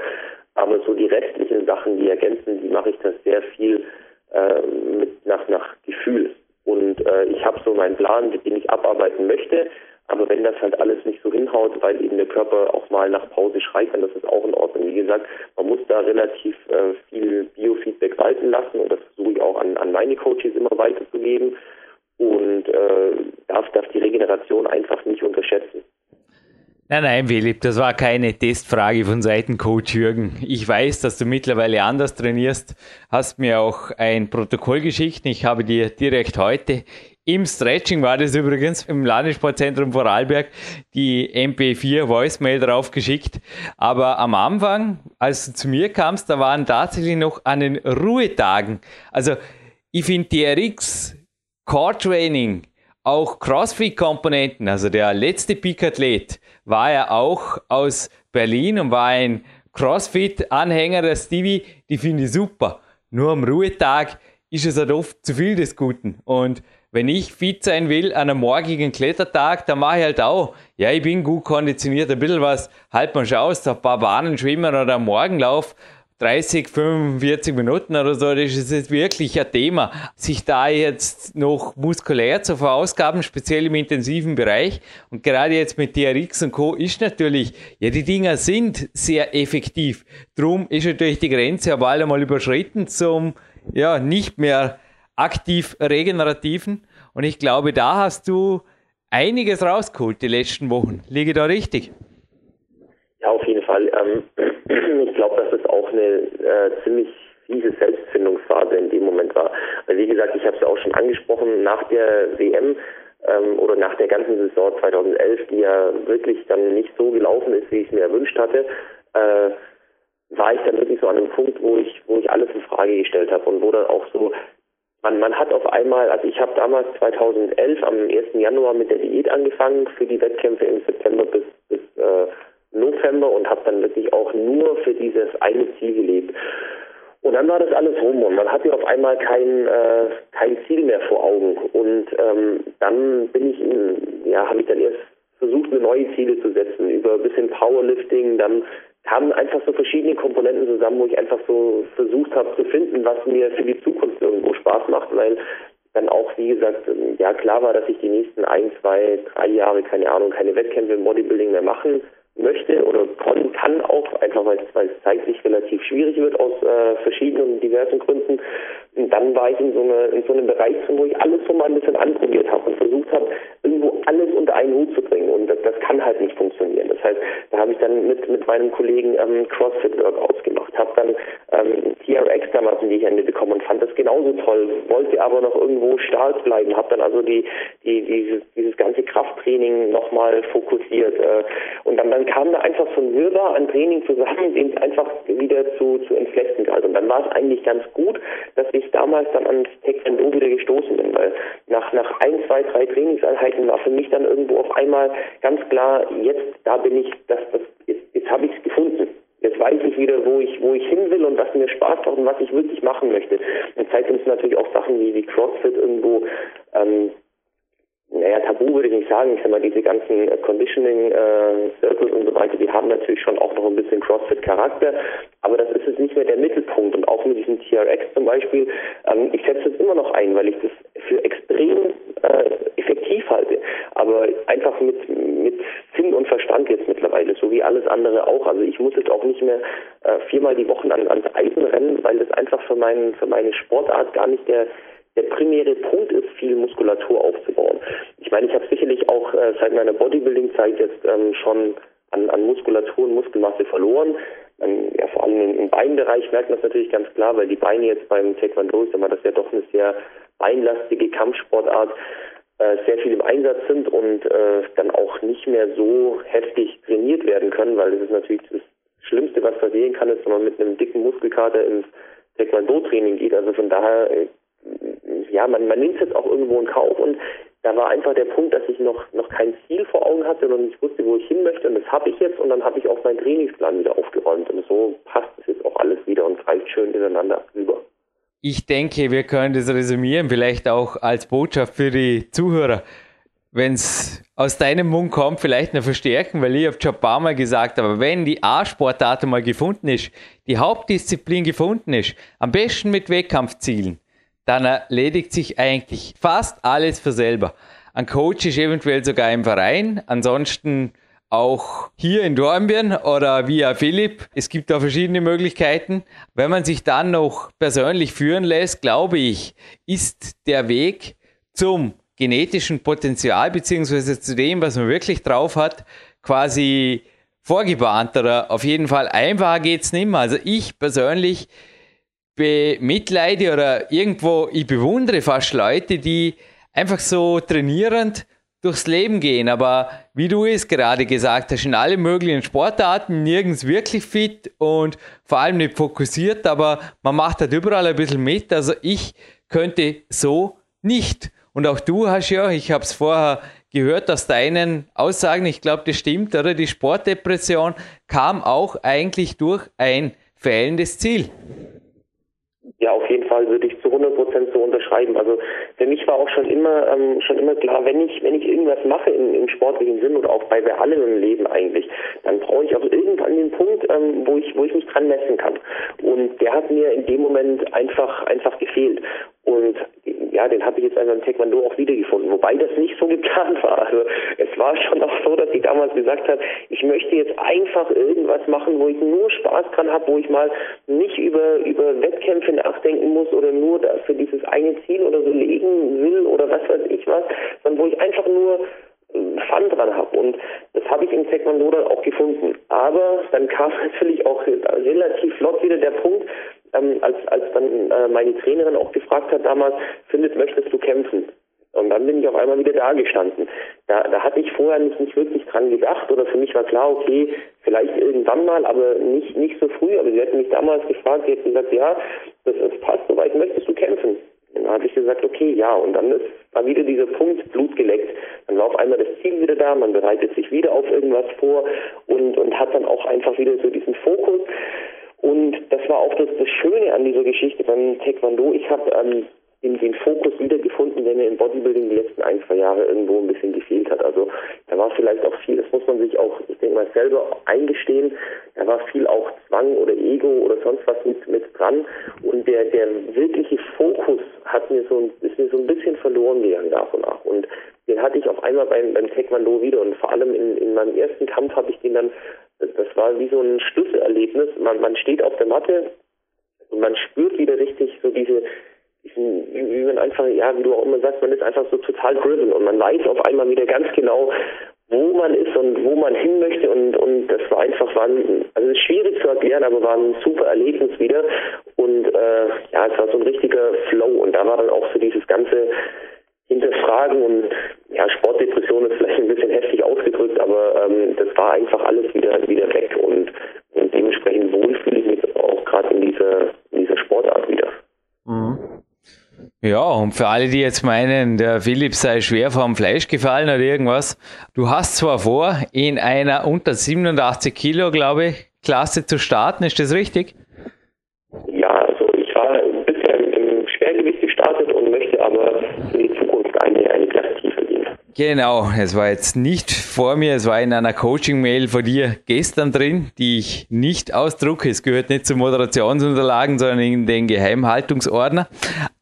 Aber so die restlichen Sachen, die ergänzen, die mache ich das sehr viel äh, mit nach, nach Gefühl. Und äh, ich habe so meinen Plan, den ich abarbeiten möchte. Aber wenn das halt alles nicht so hinhaut, weil eben der Körper auch mal nach Pause schreit, dann ist das auch in Ordnung. Wie gesagt, man muss da relativ äh, viel Biofeedback walten lassen und das versuche ich auch an, an meine Coaches immer weiterzugeben und äh, darf, darf die Regeneration einfach nicht unterschätzen. Nein, nein, Philipp, das war keine Testfrage von Seiten Coach Jürgen. Ich weiß, dass du mittlerweile anders trainierst, hast mir auch ein Protokoll geschickt. Ich habe dir direkt heute im Stretching war das übrigens im Landessportzentrum Vorarlberg die MP4 Voicemail drauf geschickt. Aber am Anfang, als du zu mir kamst, da waren tatsächlich noch an den Ruhetagen. Also ich finde TRX Core Training, auch CrossFit-Komponenten, also der letzte Peak-Athlet, war ja auch aus Berlin und war ein CrossFit-Anhänger der Stevie, die finde ich super. Nur am Ruhetag ist es halt oft zu viel des Guten. Und wenn ich fit sein will an einem morgigen Klettertag, dann mache ich halt auch, ja, ich bin gut konditioniert, ein bisschen was, halt man schon aus, ein paar Bahnen schwimmen oder am Morgenlauf 30, 45 Minuten oder so, das ist jetzt wirklich ein Thema. Sich da jetzt noch muskulär zu verausgaben, speziell im intensiven Bereich und gerade jetzt mit DRX und Co. ist natürlich, ja, die Dinger sind sehr effektiv. Drum ist natürlich die Grenze aber einmal überschritten zum, ja, nicht mehr aktiv regenerativen. Und ich glaube, da hast du einiges rausgeholt die letzten Wochen. Liege da richtig? Ja, auf jeden Fall. Ähm, ich glaube, dass es auch eine äh, ziemlich fiese Selbstfindungsphase in dem Moment war. Weil wie gesagt, ich habe es auch schon angesprochen, nach der WM ähm, oder nach der ganzen Saison 2011, die ja wirklich dann nicht so gelaufen ist, wie ich es mir erwünscht hatte, äh, war ich dann wirklich so an einem Punkt, wo ich, wo ich alles in Frage gestellt habe und wo dann auch so man, man hat auf einmal, also ich habe damals 2011 am 1. Januar mit der Diät angefangen für die Wettkämpfe im September bis, bis äh, November und habe dann wirklich auch nur für dieses eine Ziel gelebt. Und dann war das alles rum und man hatte auf einmal kein, äh, kein Ziel mehr vor Augen. Und ähm, dann bin ich, in, ja, habe ich dann erst versucht, mir neue Ziele zu setzen, über ein bisschen Powerlifting, dann kamen einfach so verschiedene Komponenten zusammen, wo ich einfach so versucht habe zu finden, was mir für die Zukunft irgendwo Spaß macht, weil dann auch, wie gesagt, ja klar war, dass ich die nächsten ein, zwei, drei Jahre, keine Ahnung, keine Wettkämpfe im Bodybuilding mehr machen möchte oder kann, kann auch, einfach weil es, zeitlich relativ schwierig wird aus äh, verschiedenen und diversen Gründen. Und dann war ich in so, eine, in so einem Bereich, wo ich alles so mal ein bisschen anprobiert habe und versucht habe, irgendwo alles unter einen Hut zu bringen. Und das, das kann halt nicht funktionieren. Das heißt, da habe ich dann mit, mit meinem Kollegen ähm, CrossFit-Workouts gemacht, habe dann ähm, TRX damals in die Hände bekommen und fand das genauso toll, wollte aber noch irgendwo stark bleiben, habe dann also die, die, dieses, dieses ganze Krafttraining nochmal fokussiert. Äh, und dann, dann kam da einfach so ein Wirrwarr an Training zusammen, den einfach wieder zu, zu entflechten galt. Und dann war es eigentlich ganz gut, dass ich damals dann ans Taekwondo wieder gestoßen bin, weil nach, nach ein, zwei, drei Trainingseinheiten war für mich dann irgendwo auf einmal ganz klar, jetzt, da bin ich, das, das, jetzt, jetzt habe ich es gefunden. Jetzt weiß ich wieder, wo ich, wo ich hin will und was mir Spaß macht und was ich wirklich machen möchte. Und seitdem sind natürlich auch Sachen wie, wie CrossFit irgendwo ähm, naja, Tabu würde ich nicht sagen. Ich sag mal, diese ganzen äh, Conditioning-Circles äh, und so weiter, die haben natürlich schon auch noch ein bisschen CrossFit-Charakter, aber das ist jetzt nicht mehr der Mittelpunkt. Und auch mit diesem TRX zum Beispiel, ähm, ich setze das immer noch ein, weil ich das für extrem äh, effektiv halte, aber einfach mit, mit Sinn und Verstand jetzt mittlerweile, so wie alles andere auch. Also ich muss jetzt auch nicht mehr äh, viermal die Woche an, ans Eisen rennen, weil das einfach für, meinen, für meine Sportart gar nicht der der primäre Punkt ist, viel Muskulatur aufzubauen. Ich meine, ich habe sicherlich auch äh, seit meiner Bodybuilding-Zeit jetzt ähm, schon an, an Muskulatur und Muskelmasse verloren. Ähm, ja, vor allem im, im Beinbereich merkt man das natürlich ganz klar, weil die Beine jetzt beim Taekwondo, ist aber das ja doch eine sehr beinlastige Kampfsportart, äh, sehr viel im Einsatz sind und äh, dann auch nicht mehr so heftig trainiert werden können, weil das ist natürlich das Schlimmste, was passieren kann, ist, wenn man mit einem dicken Muskelkater ins Taekwondo-Training geht. Also von daher, äh, ja, man, man nimmt es jetzt auch irgendwo in Kauf und da war einfach der Punkt, dass ich noch, noch kein Ziel vor Augen hatte und nicht wusste, wo ich hin möchte. Und das habe ich jetzt und dann habe ich auch meinen Trainingsplan wieder aufgeräumt. Und so passt es jetzt auch alles wieder und greift schön ineinander über. Ich denke, wir können das resümieren, vielleicht auch als Botschaft für die Zuhörer. Wenn es aus deinem Mund kommt, vielleicht noch verstärken, weil ich habe schon ein paar Mal gesagt, aber wenn die A-Sportart mal gefunden ist, die Hauptdisziplin gefunden ist, am besten mit Wettkampfzielen, dann erledigt sich eigentlich fast alles für selber. Ein Coach ist eventuell sogar im Verein, ansonsten auch hier in Dornbirn oder via Philipp. Es gibt da verschiedene Möglichkeiten. Wenn man sich dann noch persönlich führen lässt, glaube ich, ist der Weg zum genetischen Potenzial beziehungsweise zu dem, was man wirklich drauf hat, quasi vorgebahnt oder auf jeden Fall einfacher geht's nicht mehr. Also ich persönlich bemitleide oder irgendwo, ich bewundere fast Leute, die einfach so trainierend durchs Leben gehen. Aber wie du es gerade gesagt hast, in allen möglichen Sportarten nirgends wirklich fit und vor allem nicht fokussiert, aber man macht halt überall ein bisschen mit. Also ich könnte so nicht. Und auch du hast ja, ich habe es vorher gehört aus deinen Aussagen, ich glaube, das stimmt, oder? Die Sportdepression kam auch eigentlich durch ein fehlendes Ziel. Ja, auf jeden Fall würde ich zu 100 Prozent so unterschreiben. Also für mich war auch schon immer ähm, schon immer klar, wenn ich wenn ich irgendwas mache im, im sportlichen Sinn oder auch bei, bei allem im Leben eigentlich, dann brauche ich auch irgendwann den Punkt, ähm, wo ich wo ich mich dran messen kann. Und der hat mir in dem Moment einfach einfach gefehlt. Und ja, den habe ich jetzt einfach im Taekwondo auch wiedergefunden, wobei das nicht so geplant war. Also es war schon auch so, dass ich damals gesagt habe, ich möchte jetzt einfach irgendwas machen, wo ich nur Spaß dran habe, wo ich mal nicht über, über Wettkämpfe nachdenken muss oder nur für dieses eine Ziel oder so legen will oder was weiß ich was, sondern wo ich einfach nur äh, Fun dran habe. Und das habe ich im Taekwondo dann auch gefunden. Aber dann kam natürlich auch relativ flott wieder der Punkt, ähm, als, als dann äh, meine Trainerin auch gefragt hat damals, Philipp, möchtest du kämpfen? Und dann bin ich auf einmal wieder da gestanden. Da, da hatte ich vorher nicht, nicht wirklich dran gedacht oder für mich war klar, okay, vielleicht irgendwann mal, aber nicht, nicht so früh. Aber sie hat mich damals gefragt, sie hat gesagt, ja, das, das passt soweit, möchtest du kämpfen? Dann habe ich gesagt, okay, ja. Und dann ist, war wieder dieser Punkt Blut geleckt. Dann war auf einmal das Ziel wieder da, man bereitet sich wieder auf irgendwas vor und, und hat dann auch einfach wieder so diesen Fokus. Und das war auch das, das Schöne an dieser Geschichte beim Taekwondo. Ich habe ähm, den, den Fokus wiedergefunden, der mir im Bodybuilding die letzten ein, zwei Jahre irgendwo ein bisschen gefehlt hat. Also da war vielleicht auch viel, das muss man sich auch, ich denke mal, selber eingestehen, da war viel auch Zwang oder Ego oder sonst was mit, mit dran. Und der, der wirkliche Fokus hat mir so, ist mir so ein bisschen verloren gegangen nach und nach. Und den hatte ich auf einmal beim, beim Taekwondo wieder. Und vor allem in, in meinem ersten Kampf habe ich den dann das, war wie so ein Schlüsselerlebnis. Man, man steht auf der Matte und man spürt wieder richtig so diese, diesen, wie man einfach, ja, wie du auch immer sagst, man ist einfach so total driven und man weiß auf einmal wieder ganz genau, wo man ist und wo man hin möchte und, und das war einfach, war ein, also schwierig zu erklären, aber war ein super Erlebnis wieder und äh, ja, es war so ein richtiger Flow und da war dann auch so dieses ganze hinterfragen und ja, Sportdepression ist vielleicht ein bisschen heftig ausgedrückt, aber ähm, das war einfach alles wieder wieder weg und, und dementsprechend wohl fühle ich mich auch gerade in dieser, in dieser Sportart. Ja, und für alle, die jetzt meinen, der Philipp sei schwer vom Fleisch gefallen oder irgendwas, du hast zwar vor, in einer unter 87 Kilo, glaube ich, Klasse zu starten, ist das richtig? Ja, also ich war bisher im Schwergewicht gestartet und möchte aber für die eine, eine Klasse tiefer gehen. Genau, es war jetzt nicht vor mir, es war in einer Coaching-Mail von dir gestern drin, die ich nicht ausdrucke. Es gehört nicht zu Moderationsunterlagen, sondern in den Geheimhaltungsordner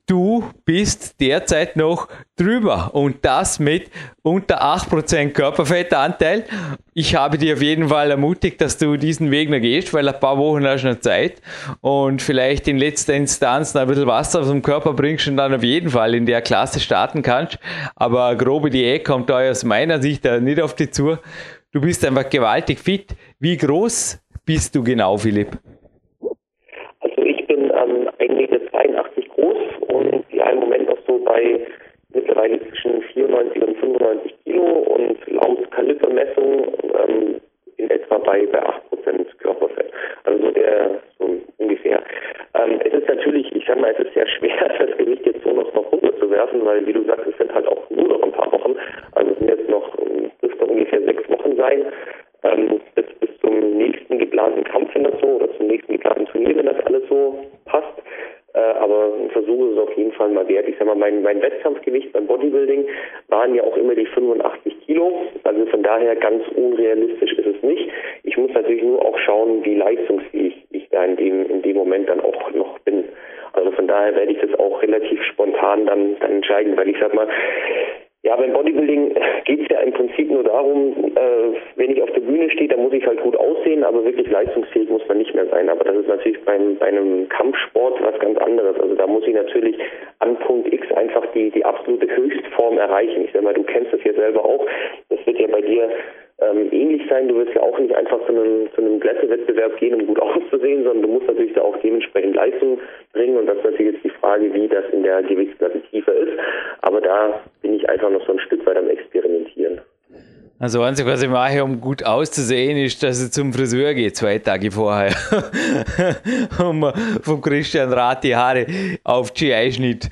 du bist derzeit noch drüber und das mit unter 8% Körperfettanteil. Ich habe dir auf jeden Fall ermutigt, dass du diesen Weg noch gehst, weil ein paar Wochen hast du noch Zeit und vielleicht in letzter Instanz noch ein bisschen Wasser aus dem Körper bringst und dann auf jeden Fall in der Klasse starten kannst. Aber grobe Diät kommt da aus meiner Sicht nicht auf dich zu. Du bist einfach gewaltig fit. Wie groß bist du genau, Philipp? ja im Moment noch so bei mittlerweile zwischen 94 und 95 Kilo und laut Kalibermessung ähm, in etwa bei, bei 8% Körperfett. Also so der so ungefähr. Ähm, es ist natürlich, ich sag mal, es ist sehr schwer, das Gewicht jetzt so noch, noch runterzuwerfen, weil wie du sagst, es sind halt auch nur noch ein paar Wochen. Also es sind jetzt noch, dürfte ungefähr sechs Wochen sein. Ähm, bis, bis zum nächsten geplanten Kampf, wenn das so, oder zum nächsten geplanten Turnier, wenn das alles so wert. Ich sag mal, mein, mein Wettkampfgewicht beim Bodybuilding waren ja auch immer die 85 Kilo. Also von daher ganz unrealistisch ist es nicht. Ich muss natürlich nur auch schauen, wie leistungsfähig ich da in dem, in dem Moment dann auch noch bin. Also von daher werde ich das auch relativ spontan dann, dann entscheiden, weil ich sag mal, ja, beim Bodybuilding geht es ja im Prinzip nur darum, äh, wenn ich auf der Bühne stehe, dann muss ich halt gut aussehen, aber wirklich leistungsfähig muss man nicht mehr sein. Aber das ist natürlich beim, bei einem Kampfsport was ganz anderes. Also da muss ich natürlich an Punkt X einfach die, die absolute Höchstform erreichen. Ich sag mal, du kennst das ja selber auch. Das wird ja bei dir ähm, ähnlich sein. Du wirst ja auch nicht einfach zu einem, zu einem Glättewettbewerb gehen, um gut auszusehen, sondern du musst natürlich da auch dementsprechend Leistung bringen. Und das ist natürlich jetzt die Frage, wie das in der Gewichtsklasse tiefer ist. Aber da bin ich einfach noch so ein Stück weit am Experimentieren. Also einzig, was ich mache, um gut auszusehen, ist, dass ich zum Friseur gehe, zwei Tage vorher. um vom Christian Rath die Haare auf GI-Schnitt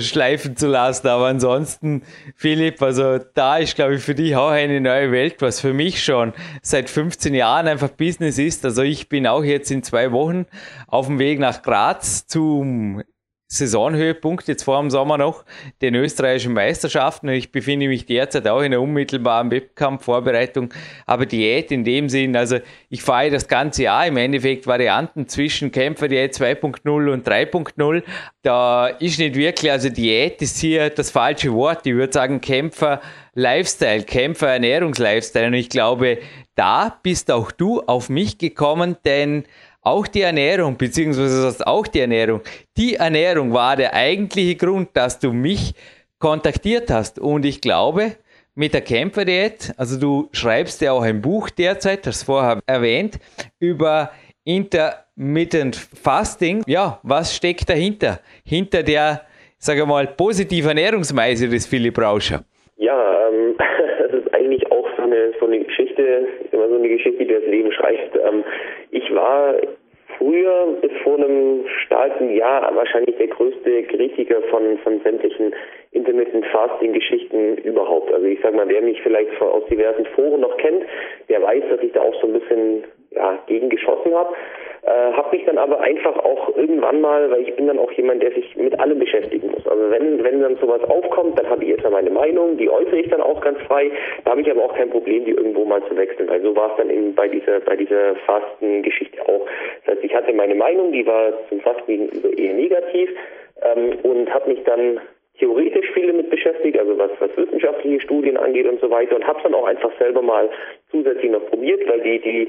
schleifen zu lassen. Aber ansonsten, Philipp, also da ist, glaube ich, für dich auch eine neue Welt, was für mich schon seit 15 Jahren einfach Business ist. Also ich bin auch jetzt in zwei Wochen auf dem Weg nach Graz zum Saisonhöhepunkt jetzt vor dem Sommer noch, den österreichischen Meisterschaften. Ich befinde mich derzeit auch in einer unmittelbaren Wettkampfvorbereitung, aber Diät in dem Sinn, also ich fahre das ganze Jahr im Endeffekt Varianten zwischen Kämpferdiät 2.0 und 3.0. Da ist nicht wirklich, also Diät ist hier das falsche Wort. Ich würde sagen Kämpfer Lifestyle, Kämpfer Ernährungslifestyle. Und ich glaube, da bist auch du auf mich gekommen, denn auch die Ernährung, beziehungsweise auch die Ernährung, die Ernährung war der eigentliche Grund, dass du mich kontaktiert hast. Und ich glaube, mit der Kämpferdiät, also du schreibst ja auch ein Buch derzeit, das vorher erwähnt, über Intermittent Fasting. Ja, was steckt dahinter? Hinter der, sage ich mal, positiven Ernährungsweise des Philipp Rauscher. Ja, ähm, das ist eigentlich auch so eine, so eine Geschichte, immer so eine Geschichte, die das Leben schreibt. Ähm, ich war früher bis vor einem starken Jahr wahrscheinlich der größte Kritiker von, von sämtlichen Intermittent Fasting Geschichten überhaupt. Also ich sag mal, wer mich vielleicht aus diversen Foren noch kennt, der weiß, dass ich da auch so ein bisschen ja, gegen geschossen habe. Äh, habe mich dann aber einfach auch irgendwann mal, weil ich bin dann auch jemand, der sich mit allem beschäftigen muss. Also wenn, wenn dann sowas aufkommt, dann habe ich erstmal meine Meinung, die äußere ich dann auch ganz frei. Da habe ich aber auch kein Problem, die irgendwo mal zu wechseln. Weil so war es dann eben bei dieser, bei dieser Fastengeschichte auch. Das heißt, ich hatte meine Meinung, die war zum Fasten gegenüber eher negativ ähm, und habe mich dann theoretisch viel damit beschäftigt, also was, was wissenschaftliche Studien angeht und so weiter und habe dann auch einfach selber mal zusätzlich noch probiert, weil die, die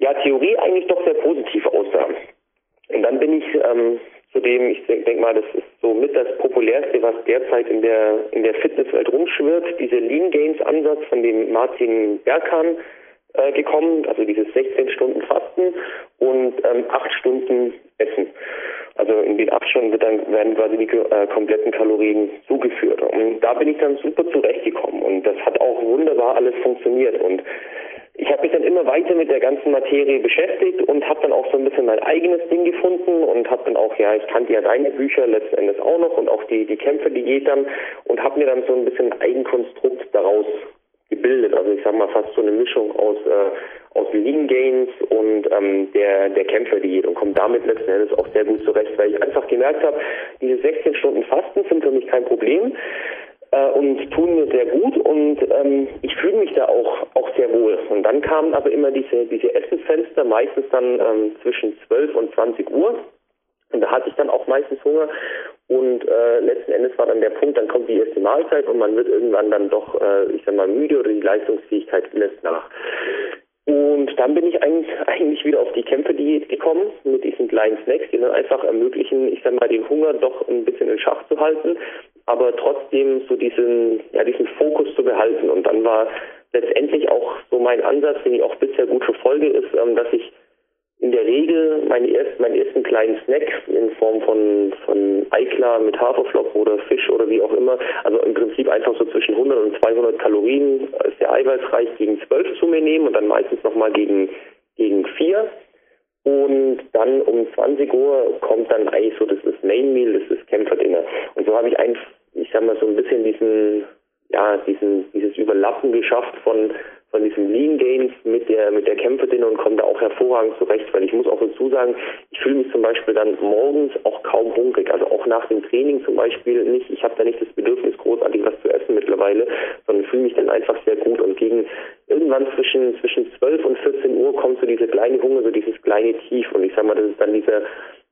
ja, Theorie eigentlich doch sehr positiv aussah. Und dann bin ich ähm, zu dem, ich denke denk mal, das ist so mit das populärste, was derzeit in der in der Fitnesswelt rumschwirrt, dieser Lean Gains Ansatz von dem Martin Berkan äh, gekommen, also dieses 16 Stunden Fasten und ähm, 8 Stunden Essen. Also in den 8 Stunden wird dann, werden quasi die äh, kompletten Kalorien zugeführt. Und da bin ich dann super zurechtgekommen und das hat auch wunderbar alles funktioniert und ich habe mich dann immer weiter mit der ganzen Materie beschäftigt und habe dann auch so ein bisschen mein eigenes Ding gefunden und habe dann auch, ja, ich kannte ja deine Bücher letzten Endes auch noch und auch die, die Kämpfe, die geht dann und habe mir dann so ein bisschen ein Eigenkonstrukt daraus gebildet. Also ich sag mal fast so eine Mischung aus äh, aus Lean Gains und ähm, der der Kämpferdiät und komme damit letzten Endes auch sehr gut zurecht, weil ich einfach gemerkt habe, diese 16 Stunden Fasten sind für mich kein Problem äh, und tun mir sehr gut und ähm, ich fühle mich da auch auch sehr wohl. Und dann kamen aber immer diese diese Essensfenster, meistens dann ähm, zwischen 12 und 20 Uhr. Und da hatte ich dann auch meistens Hunger. Und äh, letzten Endes war dann der Punkt, dann kommt die erste Mahlzeit und man wird irgendwann dann doch, äh, ich sag mal, müde oder die Leistungsfähigkeit lässt nach. Und dann bin ich eigentlich, wieder auf die Kämpfe-Diät gekommen mit diesen kleinen Snacks, die dann einfach ermöglichen, ich sag mal, den Hunger doch ein bisschen in Schach zu halten aber trotzdem so diesen, ja, diesen Fokus zu behalten. Und dann war letztendlich auch so mein Ansatz, den ich auch bisher gut verfolge, ist, ähm, dass ich in der Regel meine ersten, meinen ersten kleinen Snack in Form von, von Eiklar mit Haferflocken oder Fisch oder wie auch immer, also im Prinzip einfach so zwischen 100 und 200 Kalorien ist der eiweißreich gegen 12 zu mir nehmen und dann meistens nochmal gegen, gegen 4 und dann um 20 Uhr kommt dann eigentlich so das, das Main Meal, das ist Kämpferdinner. Und so habe ich einfach, ich sag mal, so ein bisschen diesen, ja, diesen, dieses Überlappen geschafft von, von diesen Lean Gains mit der, mit der Kämpferdinne und komme da auch hervorragend zurecht, weil ich muss auch dazu sagen, ich fühle mich zum Beispiel dann morgens auch kaum hungrig, also auch nach dem Training zum Beispiel nicht, ich habe da nicht das Bedürfnis großartig was zu essen mittlerweile, sondern fühle mich dann einfach sehr gut und gegen irgendwann zwischen, zwischen 12 und 14 Uhr kommt so diese kleine Hunger, so dieses kleine Tief und ich sag mal, das ist dann dieser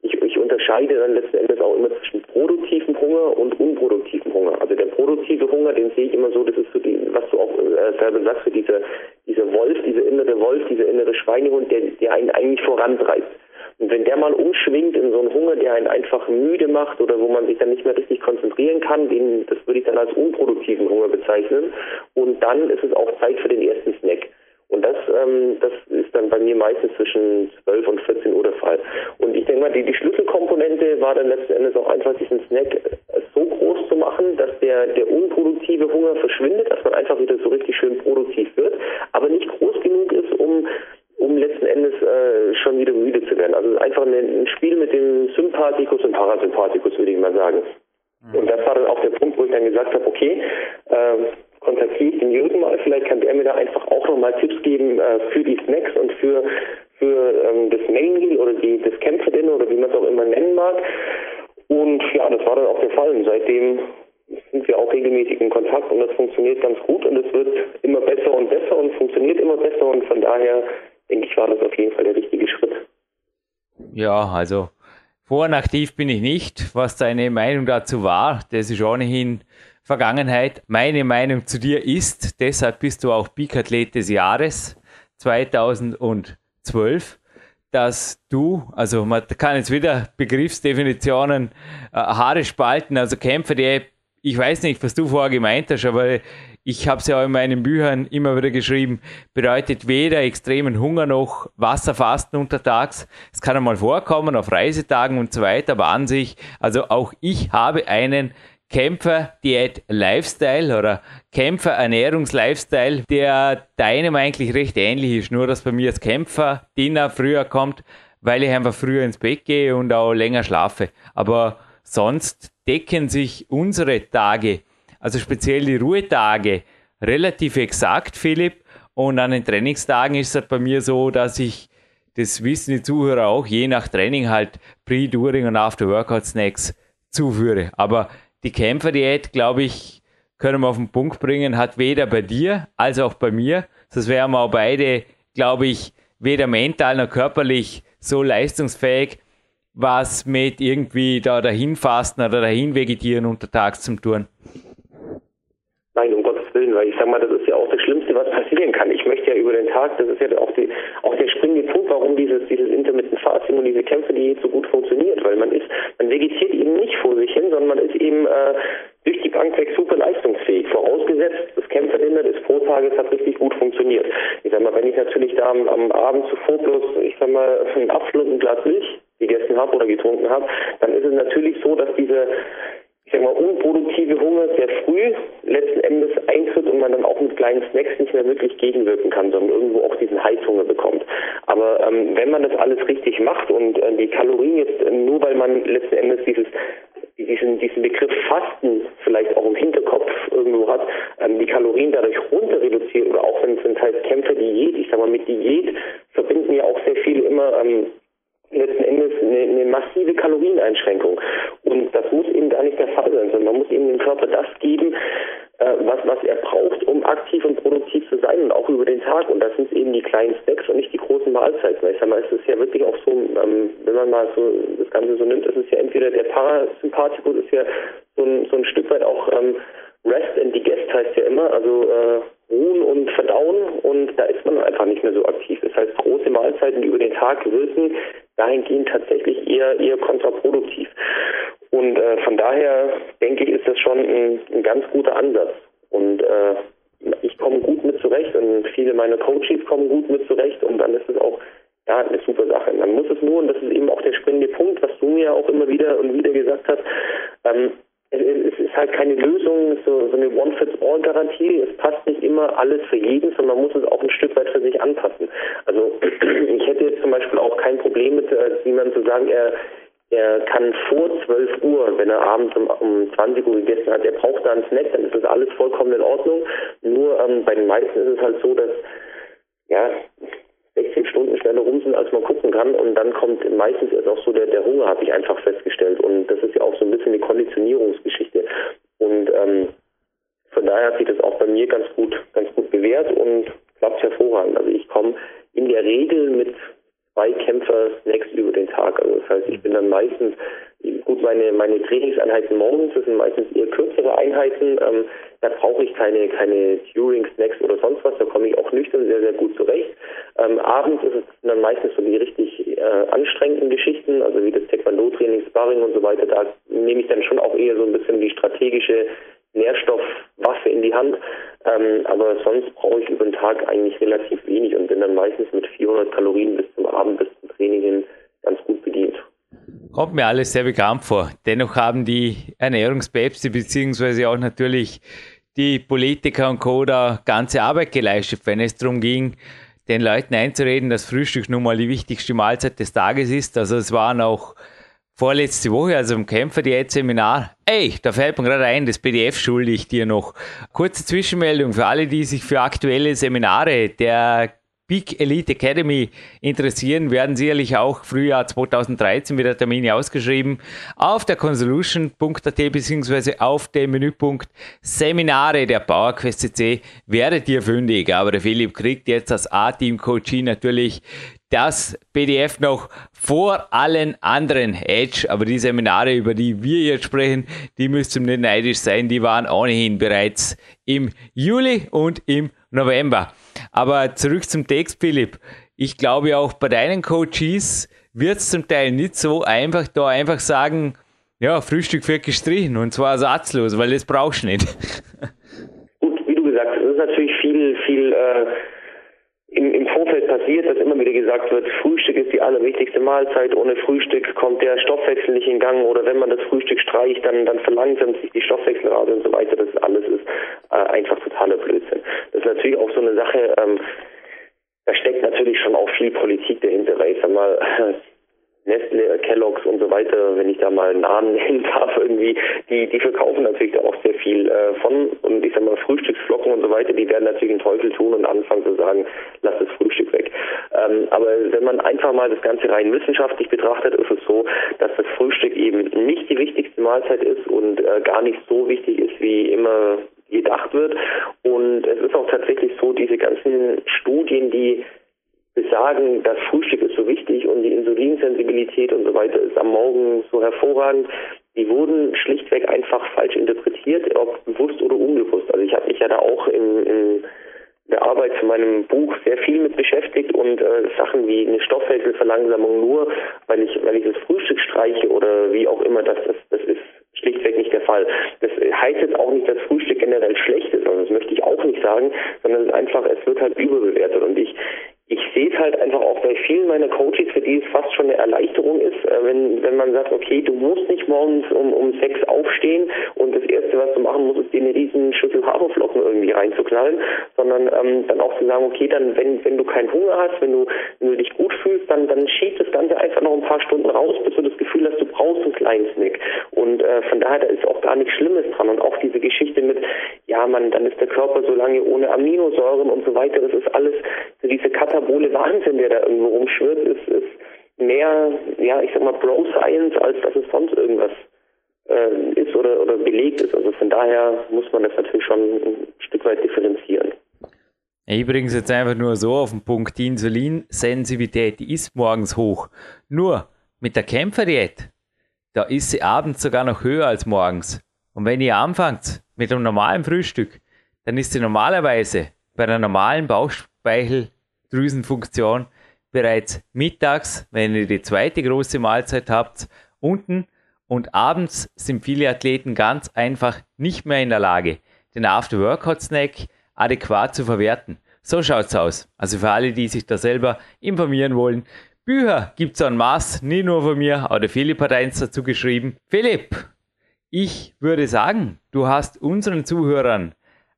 ich, ich unterscheide dann letzten Endes auch immer zwischen produktivem Hunger und unproduktivem Hunger. Also der produktive Hunger, den sehe ich immer so, das ist so die, was du auch äh, selber sagst, so dieser, dieser Wolf, dieser innere Wolf, dieser innere Schweinehund, der, der einen eigentlich vorantreibt. Und wenn der mal umschwingt in so einen Hunger, der einen einfach müde macht oder wo man sich dann nicht mehr richtig konzentrieren kann, den, das würde ich dann als unproduktiven Hunger bezeichnen. Und dann ist es auch Zeit für den ersten Snack. Und das, ähm, das ist dann bei mir meistens zwischen 12 und 14 Uhr der Fall. Und ich denke mal, die, die Schlüsselkomponente war dann letzten Endes auch einfach diesen Snack so groß zu machen, dass der, der unproduktive Hunger verschwindet, dass man einfach wieder so richtig schön produktiv wird, aber nicht groß genug ist, um um letzten Endes äh, schon wieder müde zu werden. Also einfach ein, ein Spiel mit dem Sympathikus und Parasympathikus, würde ich mal sagen. Mhm. Und das war dann auch der Punkt, wo ich dann gesagt habe, okay, äh, kontaktiere ich den Jürgen mal, vielleicht kann der mir da einfach auch nochmal Tipps geben äh, für die Snacks und für, für ähm, das Main Meal oder die, das Kämpferdinner oder wie man es auch immer nennen mag. Und ja, das war dann auch der Fall. Und seitdem sind wir auch regelmäßig in Kontakt und das funktioniert ganz gut und es wird immer besser und besser und funktioniert immer besser und von daher denke ich, war das auf jeden Fall der richtige Schritt. Ja, also vor aktiv bin ich nicht. Was deine Meinung dazu war, das ist ohnehin Vergangenheit. Meine Meinung zu dir ist, deshalb bist du auch Peak-Athlet des Jahres 2012, dass du, also man kann jetzt wieder Begriffsdefinitionen äh, Haare spalten, also Kämpfer, die, ich weiß nicht, was du vorher gemeint hast, aber ich habe es ja auch in meinen Büchern immer wieder geschrieben, bedeutet weder extremen Hunger noch Wasserfasten untertags. Es kann einmal vorkommen auf Reisetagen und so weiter, aber an sich, also auch ich habe einen Kämpfer-Diät-Lifestyle oder Kämpfer-Ernährungs-Lifestyle, der deinem eigentlich recht ähnlich ist. Nur, dass bei mir das Kämpfer-Dinner früher kommt, weil ich einfach früher ins Bett gehe und auch länger schlafe. Aber sonst decken sich unsere Tage, also speziell die Ruhetage, relativ exakt, Philipp. Und an den Trainingstagen ist es bei mir so, dass ich, das wissen die Zuhörer auch, je nach Training halt Pre, During und After-Workout-Snacks zuführe. Aber die Kämpferdiät, glaube ich, können wir auf den Punkt bringen, hat weder bei dir als auch bei mir, sonst wären wir auch beide, glaube ich, weder mental noch körperlich so leistungsfähig, was mit irgendwie da dahin fasten oder dahin vegetieren untertags zum tun. Nein, um Gottes Willen, weil ich sage mal, das ist ja auch Schlimmste, was passieren kann. Ich möchte ja über den Tag, das ist ja auch, die, auch der springende Punkt, warum dieses, dieses Intermittent Fasting und diese Kämpfe, die so gut funktioniert, weil man ist, man vegetiert eben nicht vor sich hin, sondern man ist eben äh, durch die Bank weg super leistungsfähig. Vorausgesetzt, das Kämpferinder des Vortages hat richtig gut funktioniert. Ich sag mal, wenn ich natürlich da am, am Abend zuvor bloß, ich sag mal, einen Apfel und ein Glas Milch gegessen habe oder getrunken habe, dann ist es natürlich so, dass diese ich sag mal, unproduktive Hunger sehr früh letzten Endes eintritt und man dann auch mit kleinen Snacks nicht mehr wirklich gegenwirken kann, sondern irgendwo auch diesen Heißhunger bekommt. Aber ähm, wenn man das alles richtig macht und äh, die Kalorien jetzt, äh, nur weil man letzten Endes dieses diesen, diesen Begriff Fasten vielleicht auch im Hinterkopf irgendwo hat, ähm, die Kalorien dadurch runter reduziert oder auch wenn es heißt Kämpfe Diät, ich sag mal mit Diät verbinden ja auch sehr viele immer ähm, letzten Endes eine, eine massive Kalorieneinschränkung. Und das muss eben gar nicht der Fall sein, sondern man muss eben dem Körper das geben, äh, was, was er braucht, um aktiv und produktiv zu sein und auch über den Tag. Und das sind eben die kleinen Snacks und nicht die großen Mahlzeiten. Ich sag mal, es ist ja wirklich auch so, ähm, wenn man mal so das Ganze so nimmt, es ist ja entweder der Parasympathikus ist ja so ein, so ein Stück weit auch ähm, Rest and Digest heißt ja immer, also äh, ruhen und verdauen und da ist man einfach nicht mehr so aktiv. Das heißt, große Mahlzeiten, die über den Tag wirken, dahingehend tatsächlich eher, eher kontraproduktiv. Und äh, von daher denke ich, ist das schon ein, ein ganz guter Ansatz. Und äh, ich komme gut mit zurecht und viele meiner Coaches kommen gut mit zurecht und dann ist es auch ja, eine super Sache. Man muss es nur, und das ist eben auch der springende Punkt, was du mir auch immer wieder und wieder gesagt hast, ähm, es ist halt keine Lösung, so, so eine One-Fits-All-Garantie. Es passt nicht immer alles für jeden, sondern man muss es auch ein Stück weit für sich anpassen. Also ich hätte jetzt zum Beispiel auch kein Problem mit äh, jemandem zu sagen, er er kann vor 12 Uhr, wenn er abends um, um 20 Uhr gegessen hat, er braucht da einen Snack, dann ist das alles vollkommen in Ordnung. Nur ähm, bei den meisten ist es halt so, dass ja 16 Stunden schneller rum sind, als man gucken kann. Und dann kommt meistens erst auch so der, der Hunger, habe ich einfach festgestellt. Und das ist ja auch so ein bisschen eine Konditionierungsgeschichte. Und ähm, von daher hat sich das auch bei mir ganz gut, ganz gut bewährt und klappt hervorragend. Also ich komme in der Regel mit zwei Kämpfer-Snacks über den Tag. Also das heißt, ich bin dann meistens, gut, meine, meine Trainingseinheiten morgens, das sind meistens eher kürzere Einheiten. Ähm, da brauche ich keine, keine Turing-Snacks oder sonst was. Da komme ich auch nüchtern sehr, sehr gut zurecht. Ähm, abends ist es dann meistens so die richtig äh, anstrengenden Geschichten, also wie das Taekwondo-Training, Sparring und so weiter. Da nehme ich dann schon auch eher so ein bisschen die strategische Nährstoffwaffe in die Hand. Ähm, aber sonst brauche ich über den Tag eigentlich relativ wenig und bin dann meistens mit 400 Kalorien bis zum Abend, bis zum Training hin ganz gut bedient. Kommt mir alles sehr bekannt vor. Dennoch haben die Ernährungspäpste beziehungsweise auch natürlich die Politiker und Co. da ganze Arbeit geleistet, wenn es darum ging, den Leuten einzureden, dass Frühstück nun mal die wichtigste Mahlzeit des Tages ist. Also es waren auch vorletzte Woche, also im Kämpfer-Diät-Seminar. Ey, da fällt mir gerade ein, das PDF schulde ich dir noch. Kurze Zwischenmeldung für alle, die sich für aktuelle Seminare der Big Elite Academy interessieren, werden sicherlich auch Frühjahr 2013 wieder Termine ausgeschrieben. Auf der consolution.at bzw. auf dem Menüpunkt Seminare der PowerQuest CC werdet ihr fündig. Aber der Philipp kriegt jetzt als A-Team-Coachie natürlich das PDF noch vor allen anderen Edge. Aber die Seminare, über die wir jetzt sprechen, die müssten nicht neidisch sein. Die waren ohnehin bereits im Juli und im November. Aber zurück zum Text, Philipp. Ich glaube auch bei deinen Coaches wird es zum Teil nicht so einfach, da einfach sagen, ja, Frühstück wird gestrichen und zwar ersatzlos, weil das brauchst du nicht. Gut, wie du gesagt hast, es ist natürlich viel, viel äh im, im Vorfeld passiert, dass immer wieder gesagt wird, Frühstück ist die allerwichtigste Mahlzeit, ohne Frühstück kommt der Stoffwechsel nicht in Gang oder wenn man das Frühstück streicht, dann, dann verlangsamt sich die Stoffwechselrate und so weiter. Das alles ist äh, einfach totaler Blödsinn. Das ist natürlich auch so eine Sache, ähm, da steckt natürlich schon auch viel Politik dahinter, weil ich sag mal, Nestle, Kellogg's und so weiter, wenn ich da mal einen Namen nennen darf, irgendwie, die, die verkaufen natürlich da auch sehr viel äh, von und ich sag mal Frühstücksflocken und so weiter, die werden natürlich einen Teufel tun und anfangen zu sagen, lass das Frühstück weg. Ähm, aber wenn man einfach mal das Ganze rein wissenschaftlich betrachtet, ist es so, dass das Frühstück eben nicht die wichtigste Mahlzeit ist und äh, gar nicht so wichtig ist, wie immer gedacht wird. Und es ist auch tatsächlich so, diese ganzen Studien, die besagen, das Frühstück ist so wichtig und die Insulinsensibilität und so weiter ist am Morgen so hervorragend, die wurden schlichtweg einfach falsch interpretiert, ob bewusst oder unbewusst. Also ich habe mich ja da auch in, in der Arbeit zu meinem Buch sehr viel mit beschäftigt und äh, Sachen wie eine Stoffwechselverlangsamung nur, weil ich, weil ich das Frühstück streiche oder wie auch immer, das, das, das ist schlichtweg nicht der Fall. Das heißt jetzt auch nicht, dass Frühstück generell schlecht ist, also das möchte ich auch nicht sagen, sondern es ist einfach, es wird halt überbewertet und ich ich sehe es halt einfach auch bei vielen meiner Coaches, für die es fast schon eine Erleichterung ist, äh, wenn, wenn man sagt, okay, du musst nicht morgens um, um sechs aufstehen und das Erste, was du machen musst, ist dir eine riesen Schüssel Haferflocken irgendwie reinzuknallen, sondern ähm, dann auch zu sagen, okay, dann wenn, wenn du keinen Hunger hast, wenn du, wenn du dich gut fühlst, dann, dann schieb das Ganze einfach noch ein paar Stunden raus, bis du das Gefühl hast, du brauchst einen kleinen Snack. Und äh, von daher, da ist auch gar nichts Schlimmes dran. Und auch diese Geschichte mit, ja, man, dann ist der Körper so lange ohne Aminosäuren und so weiter, das ist alles katabole Wahnsinn, der da irgendwo rumschwirrt, ist, ist mehr, ja, ich sag mal, Bro-Science, als dass es sonst irgendwas äh, ist oder, oder belegt ist. Also von daher muss man das natürlich schon ein Stück weit differenzieren. Ich bringe es jetzt einfach nur so auf den Punkt. Die Insulinsensitivität, die ist morgens hoch. Nur mit der Kämpferdiät, da ist sie abends sogar noch höher als morgens. Und wenn ihr anfangt mit einem normalen Frühstück, dann ist sie normalerweise bei einer normalen Bauchspeichel Drüsenfunktion bereits mittags, wenn ihr die zweite große Mahlzeit habt, unten und abends sind viele Athleten ganz einfach nicht mehr in der Lage, den After-Workout-Snack adäquat zu verwerten. So schaut's aus. Also für alle, die sich da selber informieren wollen. Bücher gibt's en masse, nicht nur von mir, aber der Philipp hat eins dazu geschrieben. Philipp, ich würde sagen, du hast unseren Zuhörern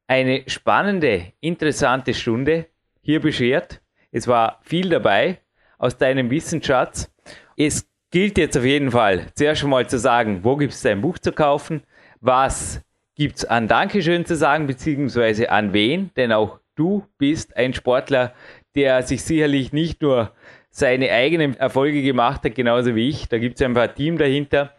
eine spannende, interessante Stunde hier beschert. Es war viel dabei aus deinem Wissensschatz. Es gilt jetzt auf jeden Fall zuerst schon mal zu sagen, wo gibt es dein Buch zu kaufen, was gibt es an Dankeschön zu sagen, beziehungsweise an wen, denn auch du bist ein Sportler, der sich sicherlich nicht nur seine eigenen Erfolge gemacht hat, genauso wie ich. Da gibt es ein paar Team dahinter.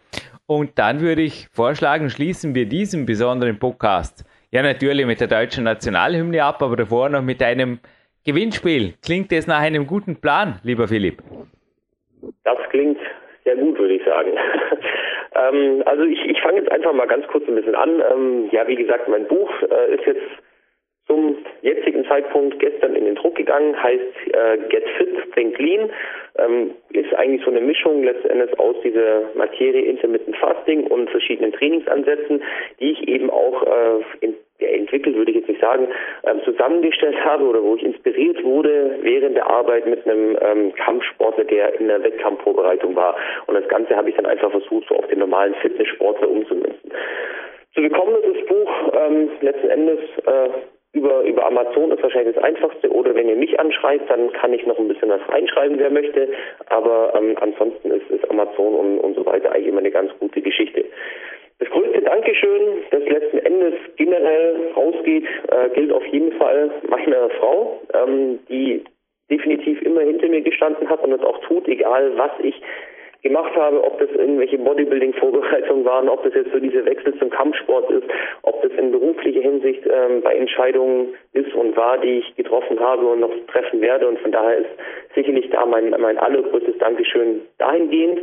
Und dann würde ich vorschlagen, schließen wir diesen besonderen Podcast ja natürlich mit der deutschen Nationalhymne ab, aber davor noch mit einem Gewinnspiel. Klingt das nach einem guten Plan, lieber Philipp? Das klingt sehr gut, würde ich sagen. ähm, also ich, ich fange jetzt einfach mal ganz kurz ein bisschen an. Ähm, ja, wie gesagt, mein Buch äh, ist jetzt zum jetzigen Zeitpunkt gestern in den Druck gegangen, heißt äh, Get Fit, Think Lean, ähm, ist eigentlich so eine Mischung letztendlich aus dieser Materie Intermittent Fasting und verschiedenen Trainingsansätzen, die ich eben auch äh, in, entwickelt, würde ich jetzt nicht sagen, ähm, zusammengestellt habe oder wo ich inspiriert wurde während der Arbeit mit einem ähm, Kampfsportler, der in der Wettkampfvorbereitung war. Und das Ganze habe ich dann einfach versucht, so auf den normalen Fitnesssportler umzumünzen. Zu bekommen ist das Buch ähm, letzten Endes äh, über, über Amazon ist wahrscheinlich das Einfachste. Oder wenn ihr mich anschreibt, dann kann ich noch ein bisschen was reinschreiben, wer möchte. Aber ähm, ansonsten ist, ist Amazon und, und so weiter eigentlich immer eine ganz gute Geschichte. Das größte Dankeschön, das letzten Endes generell rausgeht, äh, gilt auf jeden Fall meiner Frau, ähm, die definitiv immer hinter mir gestanden hat und es auch tut, egal was ich gemacht habe, ob das irgendwelche Bodybuilding-Vorbereitungen waren, ob das jetzt so dieser Wechsel zum Kampfsport ist, ob das in beruflicher Hinsicht ähm, bei Entscheidungen ist und war, die ich getroffen habe und noch treffen werde. Und von daher ist sicherlich da mein, mein allergrößtes Dankeschön dahingehend.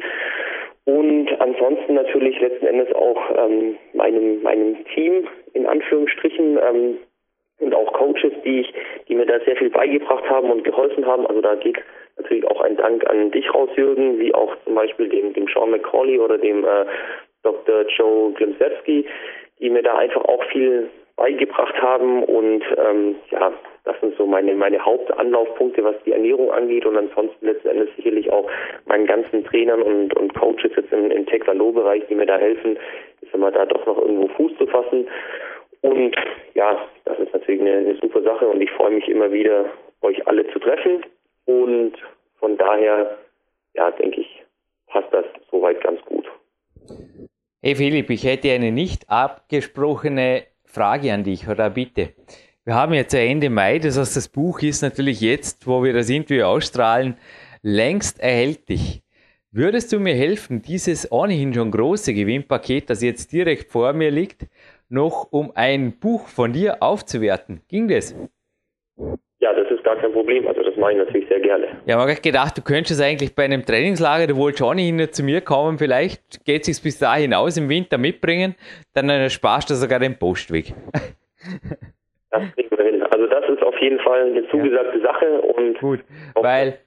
Und ansonsten natürlich letzten Endes auch ähm, meinem, meinem Team in Anführungsstrichen, ähm, und auch Coaches, die ich, die mir da sehr viel beigebracht haben und geholfen haben. Also da geht natürlich auch ein Dank an dich raus, Jürgen, wie auch zum Beispiel dem, dem Sean McCauley oder dem äh, Dr. Joe Glimsewski, die mir da einfach auch viel beigebracht haben und ähm, ja, das sind so meine meine Hauptanlaufpunkte, was die Ernährung angeht und ansonsten letzten Endes sicherlich auch meinen ganzen Trainern und, und Coaches jetzt im, im Taekwondo-Bereich, die mir da helfen, ist immer da doch noch irgendwo Fuß zu fassen und ja, das ist natürlich eine, eine super Sache und ich freue mich immer wieder, euch alle zu treffen. Und von daher, ja, denke ich, passt das soweit ganz gut. Hey Philipp, ich hätte eine nicht abgesprochene Frage an dich oder bitte. Wir haben jetzt Ende Mai, das heißt, das Buch ist natürlich jetzt, wo wir das Interview ausstrahlen, längst erhältlich. Würdest du mir helfen, dieses ohnehin schon große Gewinnpaket, das jetzt direkt vor mir liegt, noch um ein Buch von dir aufzuwerten. Ging das? Ist gar kein Problem. Also das mache ich natürlich sehr gerne. Ja, man hat gedacht, du könntest eigentlich bei einem Trainingslager, du wolltest schon nicht zu mir kommen, vielleicht geht es bis dahin aus im Winter mitbringen, dann sparst du sogar den Postweg. Das kriegen wir hin. Also das ist auf jeden Fall eine zugesagte ja. Sache und gut, weil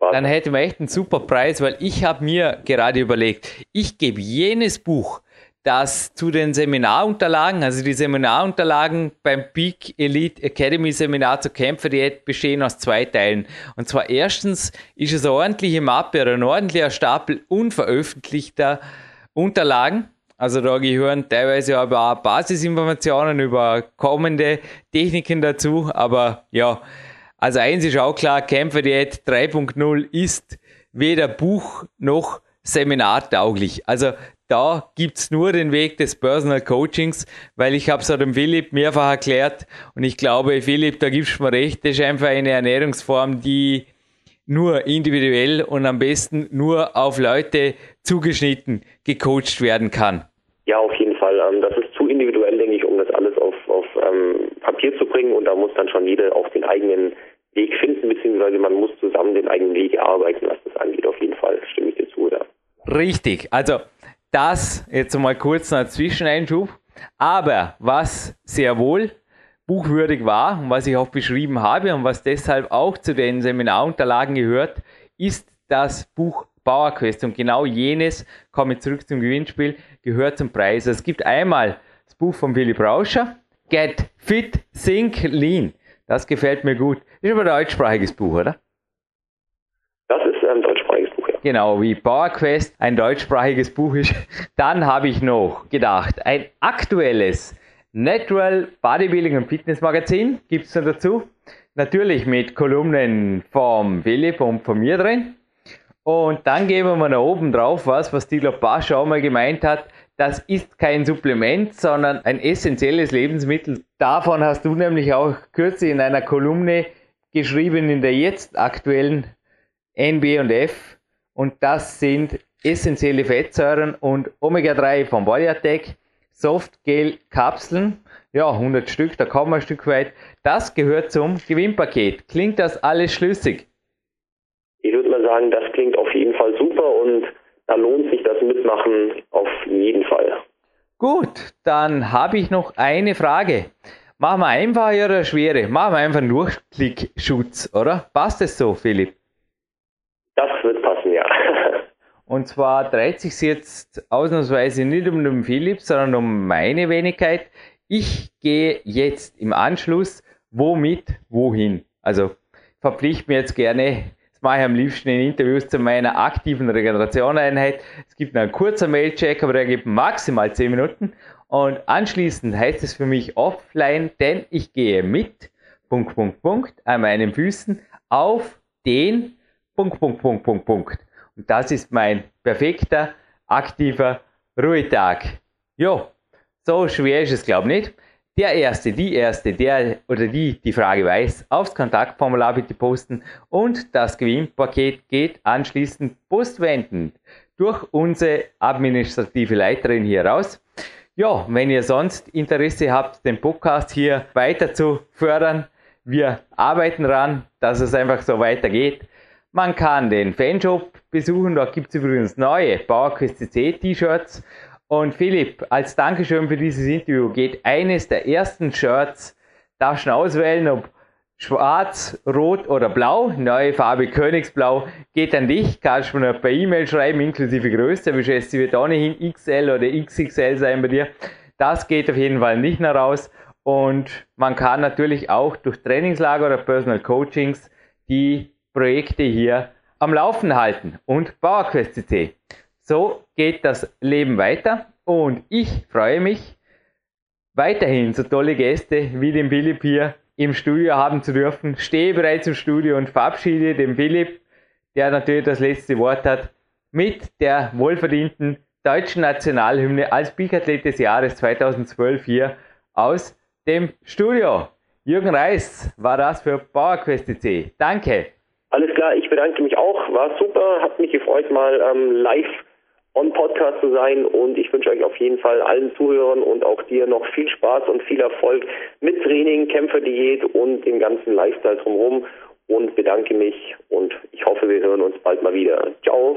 dann hätten wir echt einen super Preis, weil ich habe mir gerade überlegt, ich gebe jenes Buch, dass zu den Seminarunterlagen, also die Seminarunterlagen beim Peak Elite Academy Seminar zur Kämpferdiät bestehen aus zwei Teilen. Und zwar erstens ist es eine ordentliche Mappe oder ein ordentlicher Stapel unveröffentlichter Unterlagen. Also da gehören teilweise aber auch Basisinformationen über kommende Techniken dazu. Aber ja, also eins ist auch klar, Kämpferdiät 3.0 ist weder Buch noch seminartauglich. Also da gibt es nur den Weg des Personal Coachings, weil ich habe es dem Philipp mehrfach erklärt und ich glaube, Philipp, da gibst du mir recht, das ist einfach eine Ernährungsform, die nur individuell und am besten nur auf Leute zugeschnitten gecoacht werden kann. Ja, auf jeden Fall. Ähm, das ist zu individuell, denke ich, um das alles auf, auf ähm, Papier zu bringen und da muss dann schon jeder auch den eigenen Weg finden, beziehungsweise man muss zusammen den eigenen Weg erarbeiten, was das angeht. Auf jeden Fall stimme ich dir zu, ja. Richtig. Also das jetzt mal kurz ein Zwischeneinschub. Aber was sehr wohl buchwürdig war und was ich auch beschrieben habe und was deshalb auch zu den Seminarunterlagen gehört, ist das Buch Power Quest. Und genau jenes, komme ich zurück zum Gewinnspiel, gehört zum Preis. Es gibt einmal das Buch von Willy Brauscher, Get Fit, Think Lean. Das gefällt mir gut. Ist aber ein deutschsprachiges Buch, oder? Das ist ein deutschsprachiges. Genau, wie Power Quest ein deutschsprachiges Buch ist. Dann habe ich noch gedacht, ein aktuelles Natural Bodybuilding und Fitness Magazin gibt es dazu. Natürlich mit Kolumnen vom Philipp und von mir drin. Und dann geben wir noch oben drauf was, was Dilo Pasch auch mal gemeint hat. Das ist kein Supplement, sondern ein essentielles Lebensmittel. Davon hast du nämlich auch kürzlich in einer Kolumne geschrieben in der jetzt aktuellen NB und F. Und das sind essentielle Fettsäuren und Omega-3 von Bodyatec, Softgel-Kapseln, ja, 100 Stück, da kommen wir ein Stück weit. Das gehört zum Gewinnpaket. Klingt das alles schlüssig? Ich würde mal sagen, das klingt auf jeden Fall super und da lohnt sich das Mitmachen auf jeden Fall. Gut, dann habe ich noch eine Frage. Machen wir einfach oder schwere? Machen wir einfach nur Klickschutz, oder? Passt es so, Philipp? Das wird. Und zwar dreht sich jetzt ausnahmsweise nicht um den Philipp, sondern um meine Wenigkeit. Ich gehe jetzt im Anschluss womit, wohin. Also verpflichte mir jetzt gerne, das mache ich am liebsten in Interviews zu meiner aktiven Regenerationeinheit. Es gibt einen kurzen Mailcheck, aber der gibt maximal 10 Minuten. Und anschließend heißt es für mich offline, denn ich gehe mit, Punkt, Punkt, Punkt, an meinen Füßen auf den, Punkt, Punkt, Punkt, Punkt, Punkt. Und das ist mein perfekter, aktiver Ruhetag. Jo, so schwer ist es, glaube ich, nicht. Der Erste, die Erste, der oder die die Frage weiß, aufs Kontaktformular bitte posten und das Gewinnpaket geht anschließend postwendend durch unsere administrative Leiterin hier raus. Ja, wenn ihr sonst Interesse habt, den Podcast hier weiter zu fördern, wir arbeiten daran, dass es einfach so weitergeht. Man kann den Fanshop besuchen, da gibt es übrigens neue PowerQuest CC T-Shirts. Und Philipp, als Dankeschön für dieses Interview geht eines der ersten Shirts, darfst du auswählen, ob schwarz, rot oder blau, neue Farbe Königsblau, geht an dich, kannst du mir per E-Mail schreiben, inklusive Größe, schätze wird ohnehin XL oder XXL sein bei dir. Das geht auf jeden Fall nicht mehr raus. Und man kann natürlich auch durch Trainingslager oder Personal Coachings die Projekte hier am Laufen halten und PowerQuest. So geht das Leben weiter und ich freue mich weiterhin so tolle Gäste wie den Philipp hier im Studio haben zu dürfen. Stehe bereits im Studio und verabschiede den Philipp, der natürlich das letzte Wort hat, mit der wohlverdienten deutschen Nationalhymne als Peak-Athlet des Jahres 2012 hier aus dem Studio. Jürgen Reis war das für PowerQuest CC. Danke. Alles klar, ich bedanke mich auch. War super, hat mich gefreut, mal ähm, live on Podcast zu sein und ich wünsche euch auf jeden Fall allen Zuhörern und auch dir noch viel Spaß und viel Erfolg mit Training, Kämpferdiät und dem ganzen Lifestyle drumherum und bedanke mich und ich hoffe, wir hören uns bald mal wieder. Ciao.